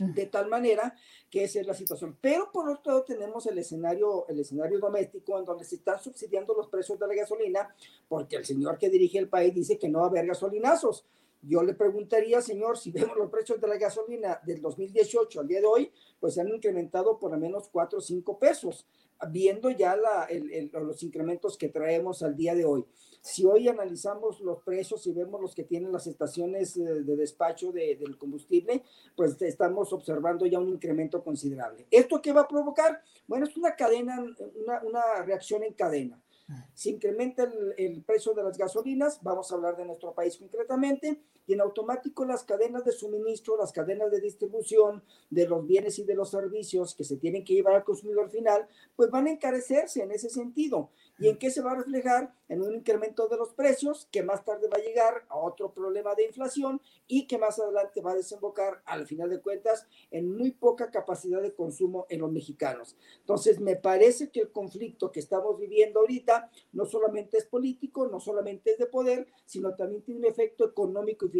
de tal manera que esa es la situación. Pero por otro lado tenemos el escenario, el escenario doméstico en donde se están subsidiando los precios de la gasolina porque el señor que dirige el país dice que no va a haber gasolinazos. Yo le preguntaría, señor, si *laughs* vemos los precios de la gasolina del 2018 al día de hoy, pues se han incrementado por al menos 4 o 5 pesos, viendo ya la, los incrementos que traemos al día de hoy. Si hoy analizamos los precios y vemos los que tienen las estaciones de, despacho del combustible, pues estamos observando ya un incremento considerable. ¿Esto qué va a provocar? Bueno, es una cadena, una reacción en cadena. Se incrementa el, el, precio de las gasolinas, vamos a hablar de nuestro país concretamente, y en automático las cadenas de suministro, las cadenas de distribución de los bienes y de los servicios que se tienen que llevar al consumidor final, pues van a encarecerse en ese sentido. ¿Y en qué se va a reflejar? En un incremento de los precios que más tarde va a llegar a otro problema de inflación y que más adelante va a desembocar, al final de cuentas, en muy poca capacidad de consumo en los mexicanos. Entonces, me parece que el conflicto que estamos viviendo ahorita no solamente es político, no solamente es de poder, sino también tiene un efecto económico y financiero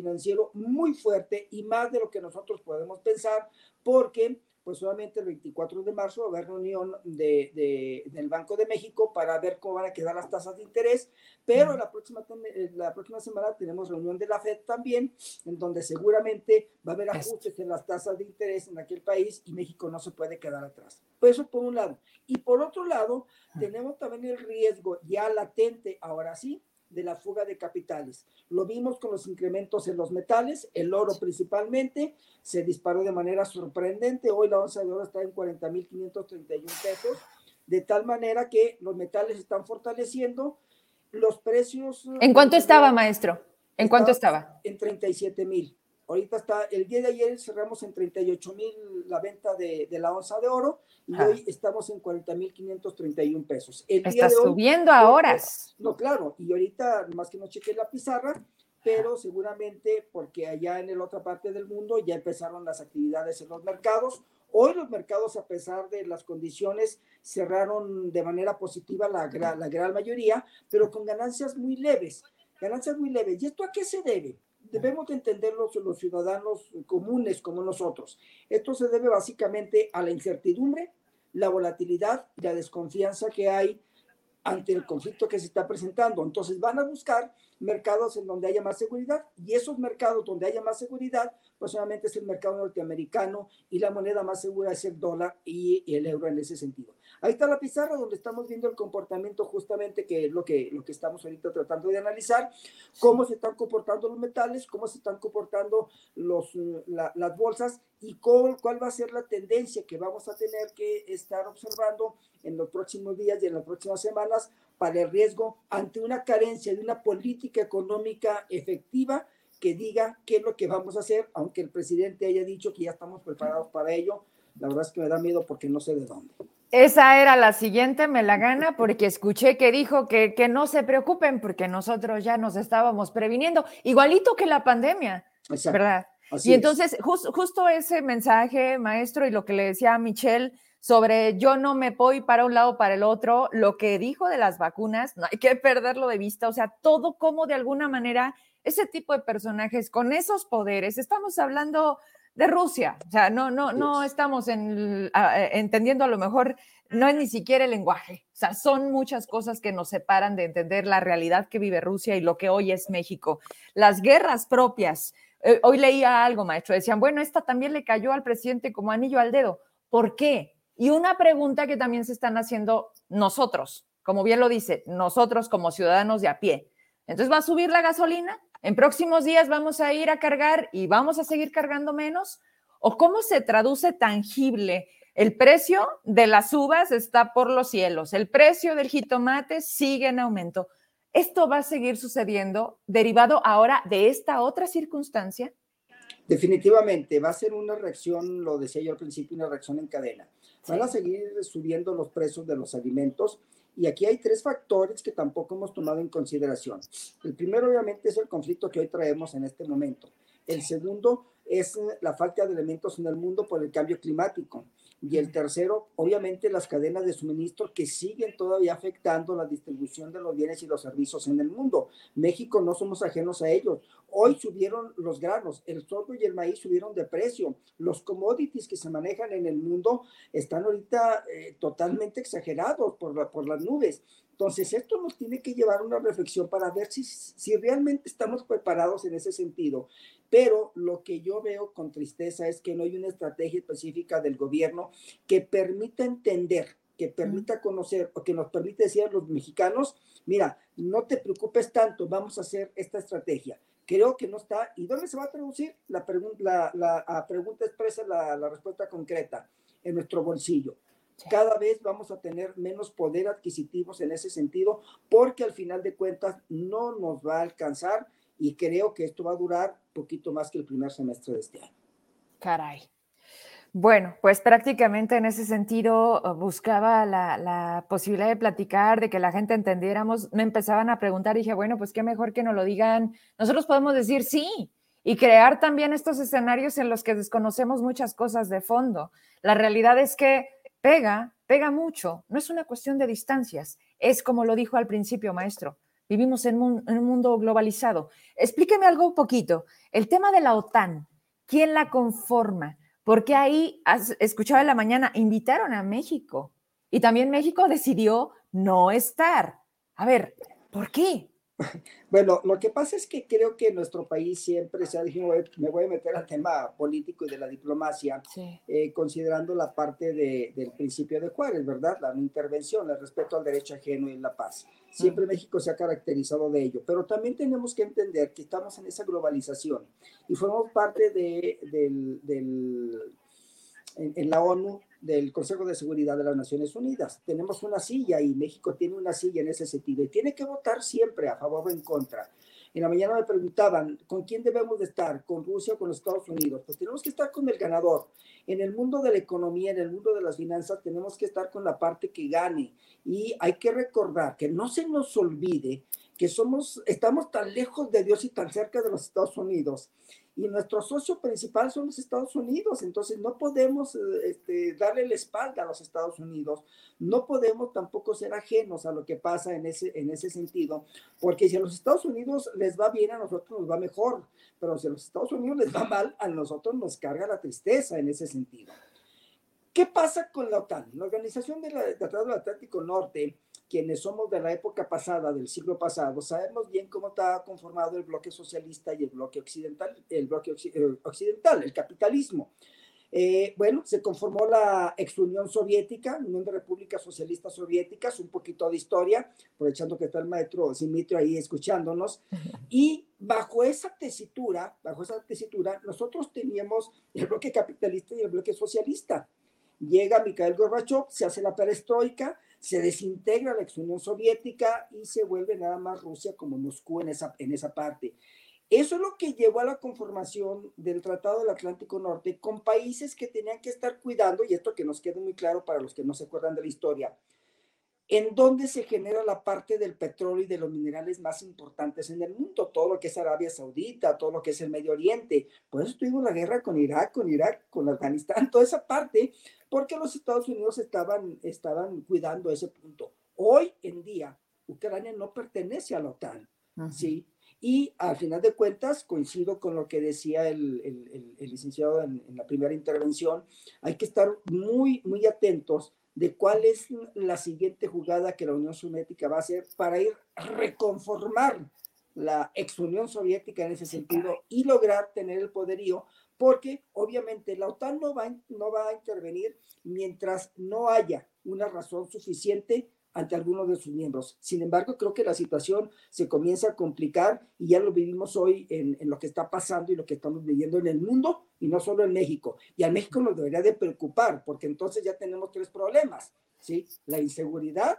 muy fuerte y más de lo que nosotros podemos pensar, porque pues solamente el 24 de marzo va a haber reunión de, del Banco de México para ver cómo van a quedar las tasas de interés, pero la próxima, eh, la próxima semana tenemos reunión de la FED también, en donde seguramente va a haber ajustes en las tasas de interés en aquel país y México no se puede quedar atrás. Pues eso por un lado. Y por otro lado, tenemos también el riesgo ya latente, ahora sí, de la fuga de capitales. Lo vimos con los incrementos en los metales, el oro principalmente, se disparó de manera sorprendente. Hoy la onza de oro está en 40.531 pesos, de tal manera que los metales están fortaleciendo. Los precios. ¿En cuánto estaba, maestro? ¿En cuánto estaba? En 37 mil. Ahorita está, el día de ayer cerramos en 38 mil la venta de, de, la onza de oro y hoy estamos en 40 mil 531 pesos. El está subiendo a horas. No, claro, y ahorita, más que no chequé la pizarra, pero seguramente porque allá en la otra parte del mundo ya empezaron las actividades en los mercados. Hoy los mercados, a pesar de las condiciones, cerraron de manera positiva la, la gran mayoría, pero con ganancias muy leves, ganancias muy leves. ¿Y esto a qué se debe? Debemos de entenderlo los ciudadanos comunes como nosotros. Esto se debe básicamente a la incertidumbre, la volatilidad y la desconfianza que hay ante el conflicto que se está presentando. Entonces van a buscar mercados en donde haya más seguridad y esos mercados donde haya más seguridad, pues solamente es el mercado norteamericano y la moneda más segura es el dólar y el euro en ese sentido. Ahí está la pizarra donde estamos viendo el comportamiento justamente que es lo que, lo que estamos ahorita tratando de analizar, cómo se están comportando los metales, cómo se están comportando los, las bolsas y cuál va a ser la tendencia que vamos a tener que estar observando en los próximos días y en las próximas semanas para el riesgo ante una carencia de una política económica efectiva que diga qué es lo que vamos a hacer, aunque el presidente haya dicho que ya estamos preparados para ello. La verdad es que me da miedo porque no sé de dónde. Esa era la siguiente, me la gana, porque escuché que dijo que, que no se preocupen porque nosotros ya nos estábamos previniendo, igualito que la pandemia, ¿verdad? y entonces, justo ese mensaje, maestro, y lo que le decía a Michelle sobre yo no me voy para un lado para el otro, lo que dijo de las vacunas, no hay que perderlo de vista, o sea, todo como de alguna manera ese tipo de personajes con esos poderes, estamos hablando de Rusia. O sea, no, no, no estamos en, entendiendo a lo mejor, no es ni siquiera el lenguaje. O sea, son muchas cosas que nos separan de entender la realidad que vive Rusia y lo que hoy es México. Las guerras propias. Eh, hoy leía algo, maestro. Decían, bueno, esta también le cayó al presidente como anillo al dedo. ¿Por qué? Y una pregunta que también se están haciendo nosotros, como bien lo dice, nosotros como ciudadanos de a pie. Entonces, ¿va a subir la gasolina? ¿En próximos días vamos a ir a cargar y vamos a seguir cargando menos? ¿O cómo se traduce tangible? El precio de las uvas está por los cielos, el precio del jitomate sigue en aumento. ¿Esto va a seguir sucediendo derivado ahora de esta otra circunstancia? Definitivamente, va a ser una reacción, lo decía yo al principio, una reacción en cadena. Van a seguir subiendo los precios de los alimentos y aquí hay tres factores que tampoco hemos tomado en consideración. El primero, obviamente, es el conflicto que hoy traemos en este momento. El segundo es la falta de elementos en el mundo por el cambio climático. Y el tercero, obviamente, las cadenas de suministro que siguen todavía afectando la distribución de los bienes y los servicios en el mundo. México no somos ajenos a ellos. Hoy subieron los granos, el sorgo y el maíz subieron de precio. Los commodities que se manejan en el mundo están ahorita eh, totalmente exagerados por, por las nubes. Entonces, esto nos tiene que llevar a una reflexión para ver si, si realmente estamos preparados en ese sentido. Pero lo que yo veo con tristeza es que no hay una estrategia específica del gobierno que permita entender, que permita conocer o que nos permita decir a los mexicanos, mira, no te preocupes tanto, vamos a hacer esta estrategia. Creo que no está. ¿Y dónde se va a traducir? La, pregunta, la, pregunta expresa la, la respuesta concreta, en nuestro bolsillo cada vez vamos a tener menos poder adquisitivos en ese sentido, porque al final de cuentas no nos va a alcanzar y creo que esto va a durar poquito más que el primer semestre de este año. Caray. Bueno, pues prácticamente en ese sentido uh, buscaba la, posibilidad de platicar, de que la gente entendiéramos. Me empezaban a preguntar y dije, bueno, pues qué mejor que nos lo digan. Nosotros podemos decir sí y crear también estos escenarios en los que desconocemos muchas cosas de fondo. La realidad es que pega, pega mucho. No es una cuestión de distancias. Es como lo dijo al principio, maestro Vivimos en un, mundo globalizado. Explíqueme algo un poquito. El tema de la OTAN, ¿quién la conforma? Porque ahí, escuchaba en la mañana, invitaron a México y también México *laughs* decidió no estar. A ver, ¿por qué? Bueno, lo que pasa es que creo que nuestro país siempre se ha dicho, me voy a meter al tema político y de la diplomacia, eh, considerando la parte del principio de Juárez, ¿verdad? La no intervención, el respeto al derecho ajeno y la paz. Siempre México se ha caracterizado de ello, pero también tenemos que entender que estamos en esa globalización y formamos parte de, del, del en la ONU del Consejo de Seguridad de las Naciones Unidas. Tenemos una silla y México tiene una silla en ese sentido y tiene que votar siempre a favor o en contra. En la mañana me preguntaban, ¿con quién debemos de estar? ¿Con Rusia o con Estados Unidos? Pues tenemos que estar con el ganador. En el mundo de la economía, en el mundo de las finanzas, tenemos que estar con la parte que gane. Y hay que recordar que no se nos olvide que somos, estamos tan lejos de Dios y tan cerca de los Estados Unidos y nuestro socio principal son los Estados Unidos, entonces no podemos eh, este, darle la espalda a los Estados Unidos, no podemos tampoco ser ajenos a lo que pasa en ese, en ese sentido, porque si a los Estados Unidos les va bien, a nosotros nos va mejor, pero si a los Estados Unidos les va mal, a nosotros nos carga la tristeza en ese sentido. ¿Qué pasa con la OTAN? La Organización del Tratado del Atlántico Norte quienes somos de la época pasada, del siglo pasado, sabemos bien cómo está conformado el bloque socialista y el bloque occidental, el bloque eh, occidental, el capitalismo. Eh, bueno, se conformó la ex Unión Soviética, Unión de Repúblicas Socialistas Soviéticas, un poquito de historia, aprovechando que está el maestro Simitrio ahí escuchándonos, *laughs* y bajo esa tesitura, bajo esa tesitura, nosotros teníamos el bloque capitalista y el bloque socialista. Llega Mikhail Gorbachev, se hace la perestroika, se desintegra la ex Unión Soviética y se vuelve nada más Rusia como Moscú en esa, en esa parte. Eso es lo que llevó a la conformación del Tratado del Atlántico Norte con países que tenían que estar cuidando, y esto que nos quede muy claro para los que no se acuerdan de la historia, en dónde se genera la parte del petróleo y de los minerales más importantes en el mundo, todo lo que es Arabia Saudita, todo lo que es el Medio Oriente. Por eso tuvimos la guerra con Irak, con Irak, con Afganistán, *laughs* toda esa parte, porque los Estados Unidos estaban, estaban cuidando ese punto. Hoy en día, Ucrania no pertenece a la OTAN, ¿sí? Y al final de cuentas, coincido con lo que decía el, el, el, licenciado en, en, la primera intervención, hay que estar muy, muy atentos de cuál es la siguiente jugada que la Unión Soviética va a hacer para ir a reconformar la ex Unión Soviética en ese sentido y lograr tener el poderío, porque obviamente la OTAN no va, no va a intervenir mientras no haya una razón suficiente ante algunos de sus miembros. Sin embargo, creo que la situación se comienza a complicar y ya lo vivimos hoy en, en, lo que está pasando y lo que estamos viviendo en el mundo y no solo en México. Y a México nos debería de preocupar porque entonces ya tenemos tres problemas, ¿sí? La inseguridad,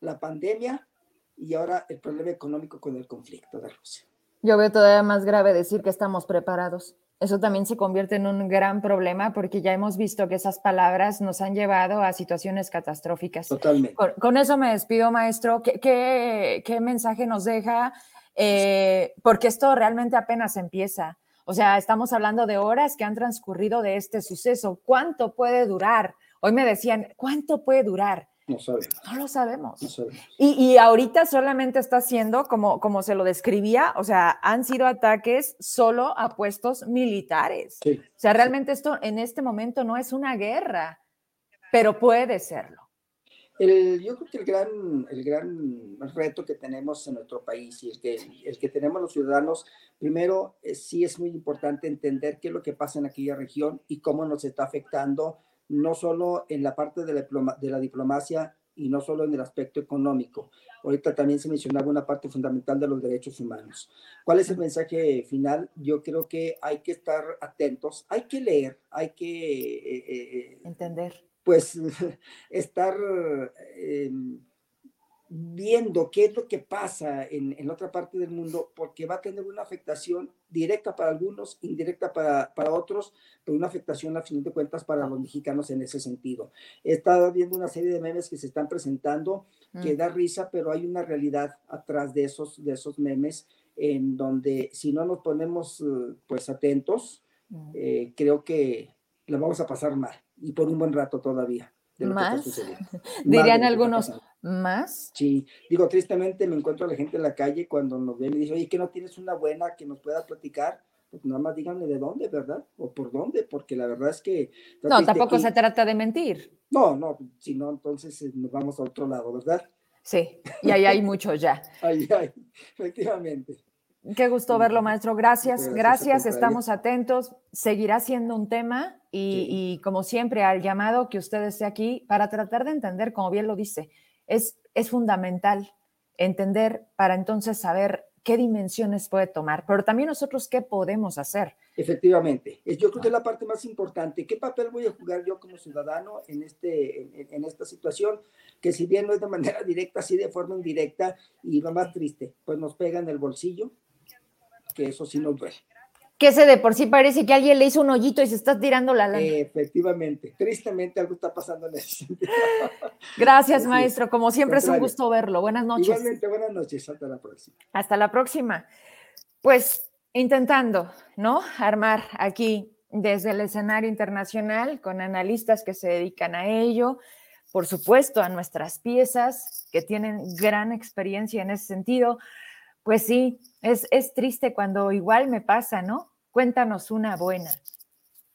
la pandemia y ahora el problema económico con el conflicto de Rusia. Yo veo todavía más grave decir que estamos preparados eso también se convierte en un gran problema porque ya hemos visto que esas palabras nos han llevado a situaciones catastróficas. Totalmente. Con, eso me despido, maestro. ¿Qué, qué, qué mensaje nos deja? Eh, porque esto realmente apenas empieza. O sea, estamos hablando de horas que han transcurrido de este suceso. ¿Cuánto puede durar? Hoy me decían, ¿cuánto puede durar? No sabemos. No lo sabemos. No sabemos. Y, y, ahorita solamente está siendo, como, como se lo describía, o sea, han sido ataques solo a puestos militares. Sí. O sea, realmente esto en este momento no es una guerra, pero puede serlo. El, yo creo que el gran, el gran reto que tenemos en nuestro país y el que, el que tenemos los ciudadanos, primero, eh, sí es muy importante entender qué es lo que pasa en aquella región y cómo nos está afectando no solo en la parte de la, diploma, de la diplomacia y no solo en el aspecto económico. Ahorita también se mencionaba una parte fundamental de los derechos humanos. ¿Cuál es el mensaje final? Yo creo que hay que estar atentos, hay que leer, hay que... Eh, eh, Entender. Pues *laughs* estar... Eh, viendo qué es lo que pasa en, en, otra parte del mundo, porque va a tener una afectación directa para algunos, indirecta para, para otros, pero una afectación a fin de cuentas para los mexicanos en ese sentido. He estado viendo una serie de memes que se están presentando que mm. da risa, pero hay una realidad atrás de esos, de esos memes en donde si no nos ponemos pues atentos, mm. eh, creo que la vamos a pasar mal y por un buen rato todavía. De lo ¿Más? *laughs* Que Dirían algunos, ¿Más? Sí, digo, tristemente me encuentro a la gente en la calle cuando nos ven y dice, oye, que no tienes una buena que nos pueda platicar, pues nada más díganme de dónde, ¿verdad? O por dónde, porque la verdad es que... No, tampoco se trata de mentir. No, no, si no, entonces eh, nos vamos a otro lado, ¿verdad? Sí, y ahí hay mucho ya. *laughs* ahí hay, efectivamente. Qué gusto verlo, maestro. Gracias, gracias, estamos atentos. Seguirá siendo un tema y, sí. y como siempre, al llamado que usted esté aquí para tratar de entender, como bien lo dice, es, es fundamental entender para entonces saber qué dimensiones puede tomar, pero también nosotros qué podemos hacer. Efectivamente, yo creo que es la parte más importante. ¿Qué papel voy a jugar yo como ciudadano en, este, en, en, esta situación? Que si bien no es de manera *laughs* directa, sí de forma indirecta, y lo más triste, pues nos pega en el bolsillo, que eso sí nos duele que ese de por sí parece que alguien le hizo un hoyito y se está tirando la lana. Efectivamente, tristemente algo está pasando en ese sentido. *laughs* Gracias, sí, maestro. Como siempre es un gusto verlo. Buenas noches. Igualmente, buenas noches. Hasta la próxima. Hasta la próxima. Pues intentando, ¿no? Armar aquí desde el escenario internacional con analistas que se dedican a ello, por supuesto, a nuestras piezas que tienen gran experiencia en ese sentido. Pues sí, es, es triste cuando igual me pasa, ¿no? Cuéntanos una buena.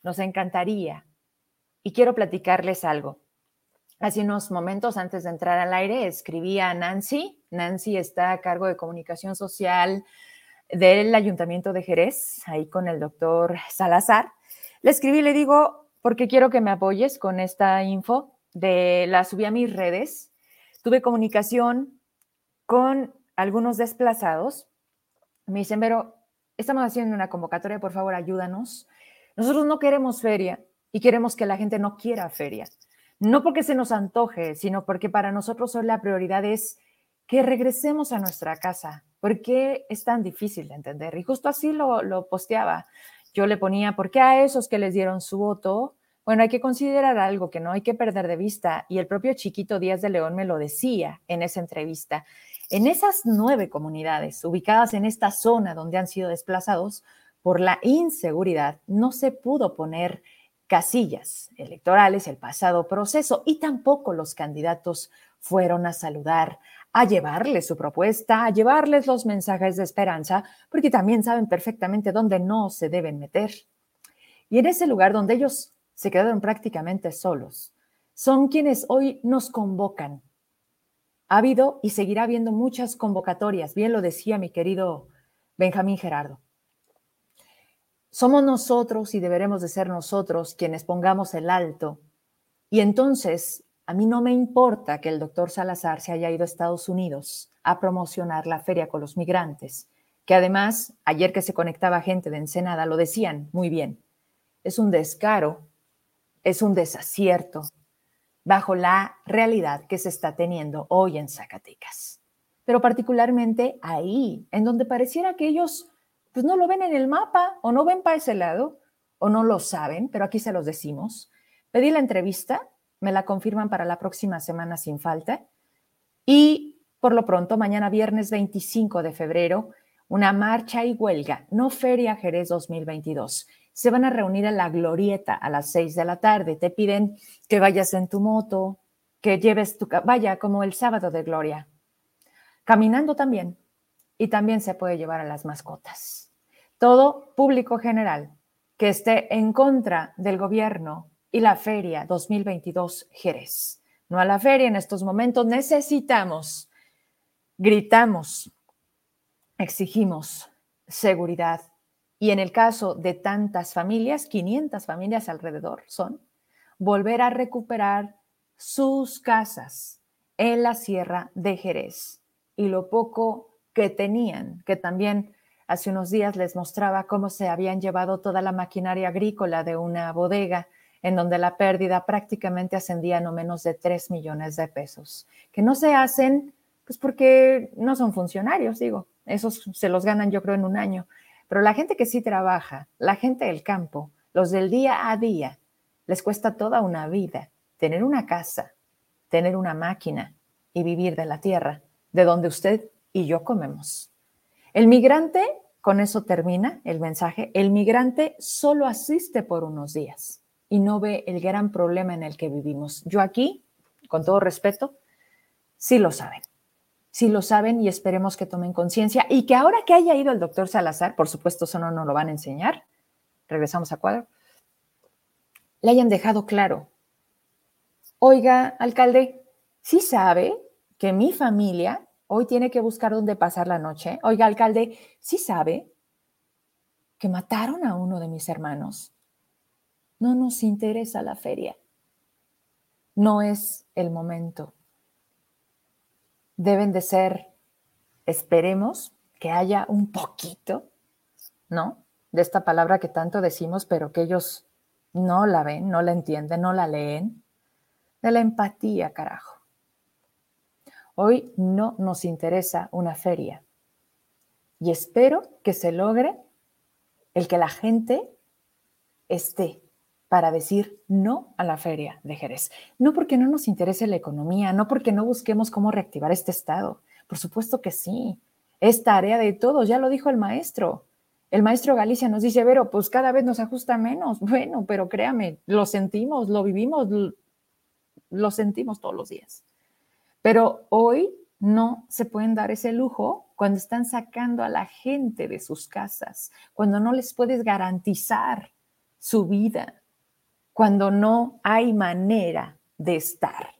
Nos encantaría. Y quiero platicarles algo. Hace unos momentos antes de entrar al aire escribí a Nancy. Nancy está a cargo de comunicación social del Ayuntamiento de Jerez, ahí con el doctor Salazar. Le escribí, le digo, porque quiero que me apoyes con esta info, de la subí a mis redes. Tuve comunicación con algunos desplazados. Me dicen, pero estamos haciendo una convocatoria, por favor, ayúdanos. Nosotros no queremos feria y queremos que la gente no quiera feria. No porque se nos antoje, sino porque para nosotros hoy la prioridad es que regresemos a nuestra casa. ¿Por qué es tan difícil de entender? Y justo así lo, lo posteaba. Yo le ponía, ¿por qué a esos que les dieron su voto? Bueno, hay que considerar algo que no hay que perder de vista. Y el propio Chiquito Díaz de León me lo decía en esa entrevista. En esas nueve comunidades ubicadas en esta zona donde han sido desplazados por la inseguridad, no se pudo poner casillas electorales el pasado proceso y tampoco los candidatos fueron a saludar, a llevarles su propuesta, a llevarles los mensajes de esperanza, porque también saben perfectamente dónde no se deben meter. Y en ese lugar donde ellos se quedaron prácticamente solos, son quienes hoy nos convocan. Ha habido y seguirá habiendo muchas convocatorias, bien lo decía mi querido Benjamín Gerardo. Somos nosotros y deberemos de ser nosotros quienes pongamos el alto. Y entonces, a mí no me importa que el doctor Salazar se haya ido a Estados Unidos a promocionar la feria con los migrantes, que además, ayer que se conectaba gente de Ensenada, lo decían muy bien. Es un descaro, es un desacierto bajo la realidad que se está teniendo hoy en Zacatecas. Pero particularmente ahí, en donde pareciera que ellos pues no lo ven en el mapa o no ven para ese lado o no lo saben, pero aquí se los decimos. Pedí la entrevista, me la confirman para la próxima semana sin falta y por lo pronto mañana viernes 25 de febrero una marcha y huelga, no Feria Jerez 2022. Se van a reunir en la glorieta a las 6 de la tarde. Te piden que vayas en tu moto, que lleves tu... Vaya, como el sábado de gloria. Caminando también, y también se puede llevar a las mascotas. Todo público general que esté en contra del gobierno y la feria 2022 Jerez. No a la feria en estos momentos necesitamos, gritamos, exigimos seguridad. Y en el caso de tantas familias, 500 familias alrededor son, volver a recuperar sus casas en la Sierra de Jerez. Y lo poco que tenían, que también hace unos días les mostraba cómo se habían llevado toda la maquinaria agrícola de una bodega en donde la pérdida prácticamente ascendía a no menos de 3 millones de pesos, que no se hacen pues porque no son funcionarios, digo, esos se los ganan yo creo en un año, pero la gente que sí trabaja, la gente del campo, los del día a día, les cuesta toda una vida tener una casa, tener una máquina y vivir de la tierra, de donde usted y yo comemos. El migrante, con eso termina el mensaje, el migrante solo asiste por unos días y no ve el gran problema en el que vivimos. Yo aquí, con todo respeto, sí lo saben. Sí lo saben y esperemos que tomen conciencia y que ahora que haya ido el doctor Salazar, por supuesto eso no nos lo van a enseñar, regresamos a cuadro, le hayan dejado claro, oiga, alcalde, sí sabe que mi familia hoy tiene que buscar dónde pasar la noche. Oiga, alcalde, ¿sí sabe que mataron a uno de mis hermanos? No nos interesa la feria. No es el momento. Deben de ser, esperemos que haya un poquito, ¿no? De esta palabra que tanto decimos, pero que ellos no la ven, no la entienden, no la leen. De la empatía, carajo. Hoy no nos interesa una feria y espero que se logre el que la gente esté para decir no a la feria de Jerez. No porque no nos interese la economía, no porque no busquemos cómo reactivar este estado. Por supuesto que sí. Es tarea de todos, ya lo dijo el maestro. El maestro Galicia nos dice, pero pues cada vez nos ajusta menos. *laughs* Bueno, pero créame, lo sentimos, lo vivimos, lo sentimos todos los días. Pero hoy no se pueden dar ese lujo cuando están sacando a la gente de sus casas, cuando no les puedes garantizar su vida, cuando no hay manera de estar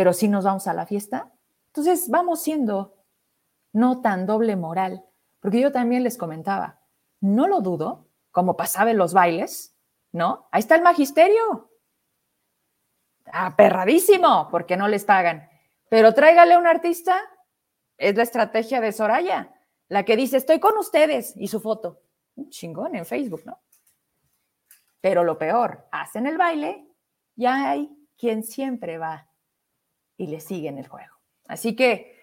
pero sí nos vamos a la fiesta. Entonces vamos siendo no tan doble moral, porque yo también les comentaba, no lo dudo, como pasaba en los bailes, ¿no? Ahí está el magisterio. Aperradísimo, porque no les pagan. Pero tráigale un artista, es la estrategia de Soraya, la que dice, estoy con ustedes, y su foto. Un chingón en Facebook, ¿no? Pero lo peor, hacen el baile y hay quien siempre va y le sigue en el juego. Así que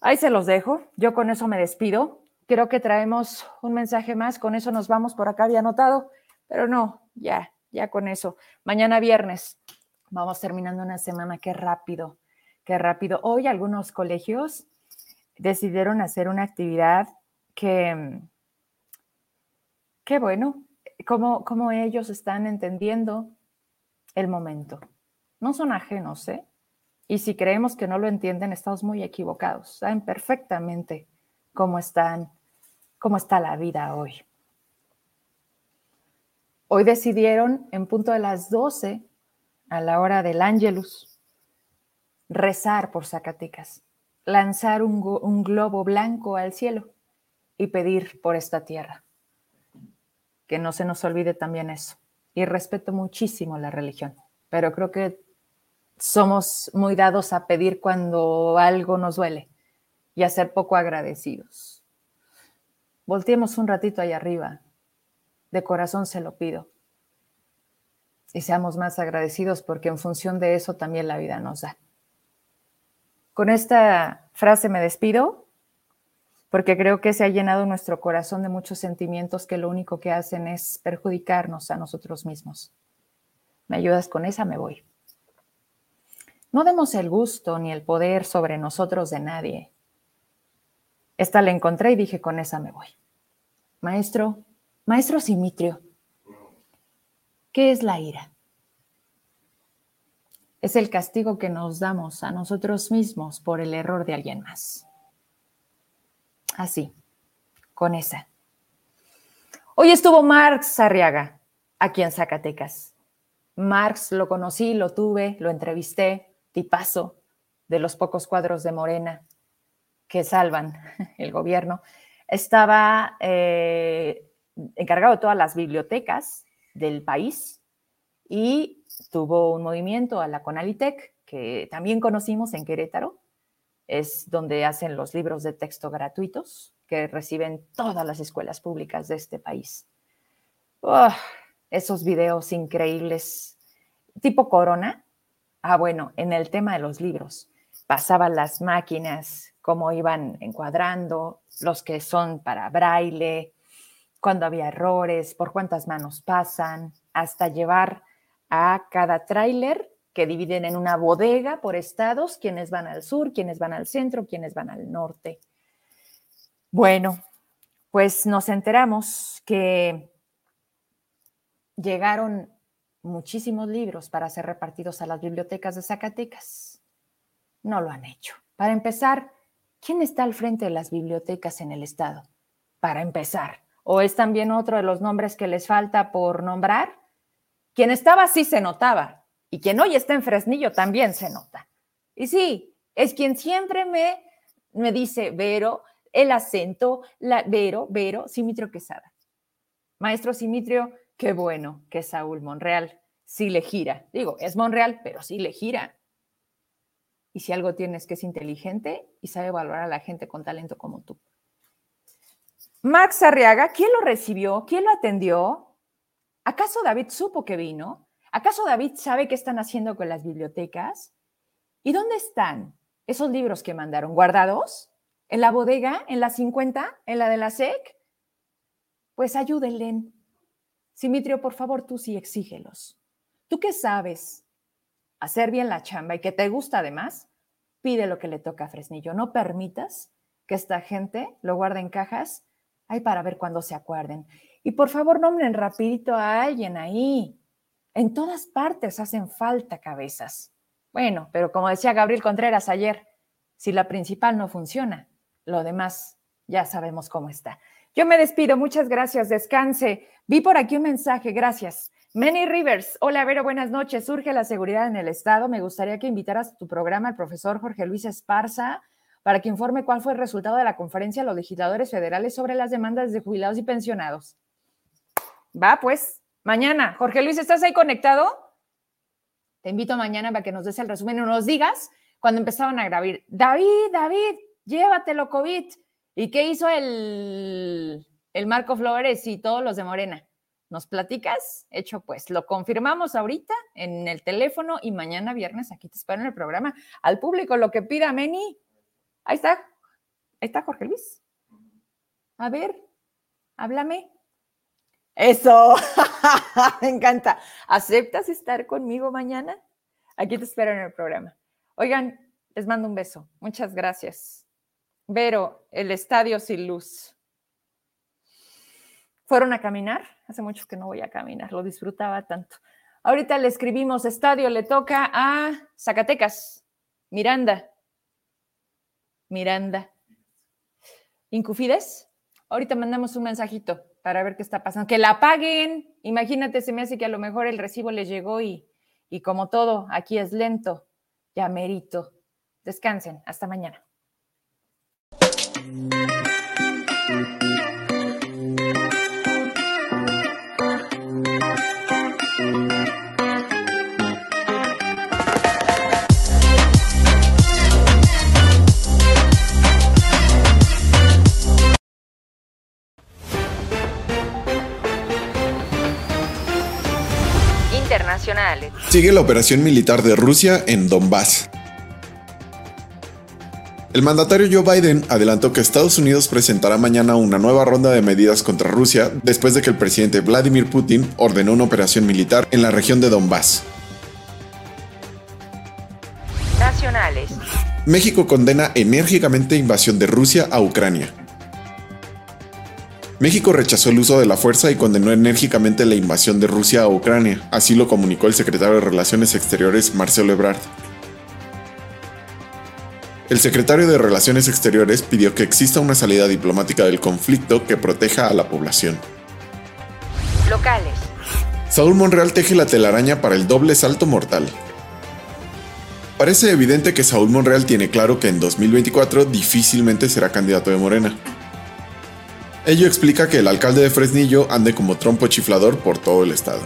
ahí se los dejo. Yo con eso me despido. Creo que traemos un mensaje más. Con eso nos vamos. Por acá había anotado, pero no, ya, ya con eso. Mañana viernes vamos terminando una semana. Qué rápido, qué rápido. Hoy algunos colegios decidieron hacer una actividad que, qué bueno, como ellos están entendiendo el momento. No son ajenos, ¿eh? Y si creemos que no lo entienden, estamos muy equivocados. Saben perfectamente cómo están, cómo está la vida hoy. Hoy decidieron en punto de las 12, a la hora del Ángelus, rezar por Zacatecas, lanzar un globo blanco al cielo y pedir por esta tierra. Que no se nos olvide también eso. Y respeto muchísimo la religión, pero creo que somos muy dados a pedir cuando algo nos duele y a ser poco agradecidos. Volteemos un ratito ahí arriba. De corazón se lo pido. Y seamos más agradecidos porque en función de eso también la vida nos da. Con esta frase me despido porque creo que se ha llenado nuestro corazón de muchos sentimientos que lo único que hacen es perjudicarnos a nosotros mismos. ¿Me ayudas con esa? Me voy. No demos el gusto ni el poder sobre nosotros de nadie. Esta la encontré y dije, con esa me voy. Maestro, maestro Simitrio, ¿qué es la ira? Es el castigo que nos damos a nosotros mismos por el error de alguien más. Así, con esa. Hoy estuvo Marx Arriaga, aquí en Zacatecas. Marx lo conocí, lo tuve, lo entrevisté, tipazo de los pocos cuadros de Morena que salvan *laughs* el gobierno, estaba eh, encargado de todas las bibliotecas del país y tuvo un movimiento a la Conalitec, que también conocimos en Querétaro, es donde hacen los libros de texto gratuitos que reciben todas las escuelas públicas de este país. esos videos increíbles, tipo Corona, Ah, bueno, en el tema de los libros, pasaban las máquinas, cómo iban encuadrando, los que son para braille, cuando había errores, por cuántas manos pasan, hasta llevar a cada tráiler que dividen en una bodega por estados, quienes van al sur, quienes van al centro, quienes van al norte. Bueno, pues nos enteramos que llegaron muchísimos libros para ser repartidos a las bibliotecas de Zacatecas. No lo han hecho. Para empezar, ¿quién está al frente de las bibliotecas en el estado? Para empezar. ¿O es también otro de los nombres que les falta por nombrar? Quien estaba sí se notaba y quien hoy está en Fresnillo también se nota. Y sí, es quien siempre me, me dice, Vero, el acento, la, Vero, Vero, Simitrio Quesada. Maestro Simitrio, Qué bueno que Saúl Monreal sí le gira. Digo, es Monreal, pero sí le gira. Y si algo tienes que es inteligente y sabe valorar a la gente con talento como tú. Max Arriaga, ¿quién lo recibió? ¿Quién lo atendió? ¿Acaso David supo que vino? ¿Acaso David sabe qué están haciendo con las bibliotecas? ¿Y dónde están esos libros que mandaron? ¿Guardados? ¿En la bodega? ¿En la 50? ¿En la de la SEC? Pues ayúdenle. Simitrio, por favor, tú sí exígelos. Tú que sabes hacer bien la chamba y que te gusta además, pide lo que le toca a Fresnillo. No permitas que esta gente lo guarde en cajas ahí para ver cuándo se acuerden. Y por favor, nombren rapidito a alguien ahí. En todas partes hacen falta cabezas. Bueno, pero como decía Gabriel Contreras ayer, si la principal no funciona, lo demás ya sabemos cómo está. Yo me despido, muchas gracias, descanse. Vi por aquí un mensaje, gracias. Many Rivers, hola Vero, buenas noches. Surge la seguridad en el Estado. Me gustaría que invitaras a tu programa al profesor Jorge Luis Esparza para que informe cuál fue el resultado de la conferencia de los legisladores federales sobre las demandas de jubilados y pensionados. Va, pues, mañana. Jorge Luis, ¿estás ahí conectado? Te invito mañana para que nos des el resumen y nos digas cuando empezaban a grabar. David, David, llévatelo COVID. ¿Y qué hizo el, el Marco Flores y todos los de Morena? ¿Nos platicas? Hecho, pues lo confirmamos ahorita en el teléfono y mañana viernes aquí te espero en el programa. Al público lo que pida Meni. Ahí está. Ahí está Jorge Luis. A ver, háblame. Eso, *laughs* me encanta. ¿Aceptas estar conmigo mañana? Aquí te espero en el programa. Oigan, les mando un beso. Muchas gracias. Vero, el estadio sin luz. ¿Fueron a caminar? Hace mucho que no voy a caminar, lo disfrutaba tanto. Ahorita le escribimos, estadio le toca a Zacatecas, Miranda. Miranda. ¿Incufides? Ahorita mandamos un mensajito para ver qué está pasando. Que la paguen. Imagínate, se me hace que a lo mejor el recibo les llegó y, y como todo, aquí es lento. Ya merito. Descansen. Hasta mañana. Sigue la operación militar de Rusia en Donbass. El mandatario Joe Biden adelantó que Estados Unidos presentará mañana una nueva ronda de medidas contra Rusia después de que el presidente Vladimir Putin ordenó una operación militar en la región de Donbass. Nacionales. México condena enérgicamente invasión de Rusia a Ucrania. México rechazó el uso de la fuerza y condenó enérgicamente la invasión de Rusia a Ucrania, así lo comunicó el secretario de Relaciones Exteriores Marcelo Ebrard. El secretario de Relaciones Exteriores pidió que exista una salida diplomática del conflicto que proteja a la población. Locales. Saúl Monreal teje la telaraña para el doble salto mortal. Parece evidente que Saúl Monreal tiene claro que en 2024 difícilmente será candidato de Morena. Ello explica que el alcalde de Fresnillo ande como trompo chiflador por todo el estado.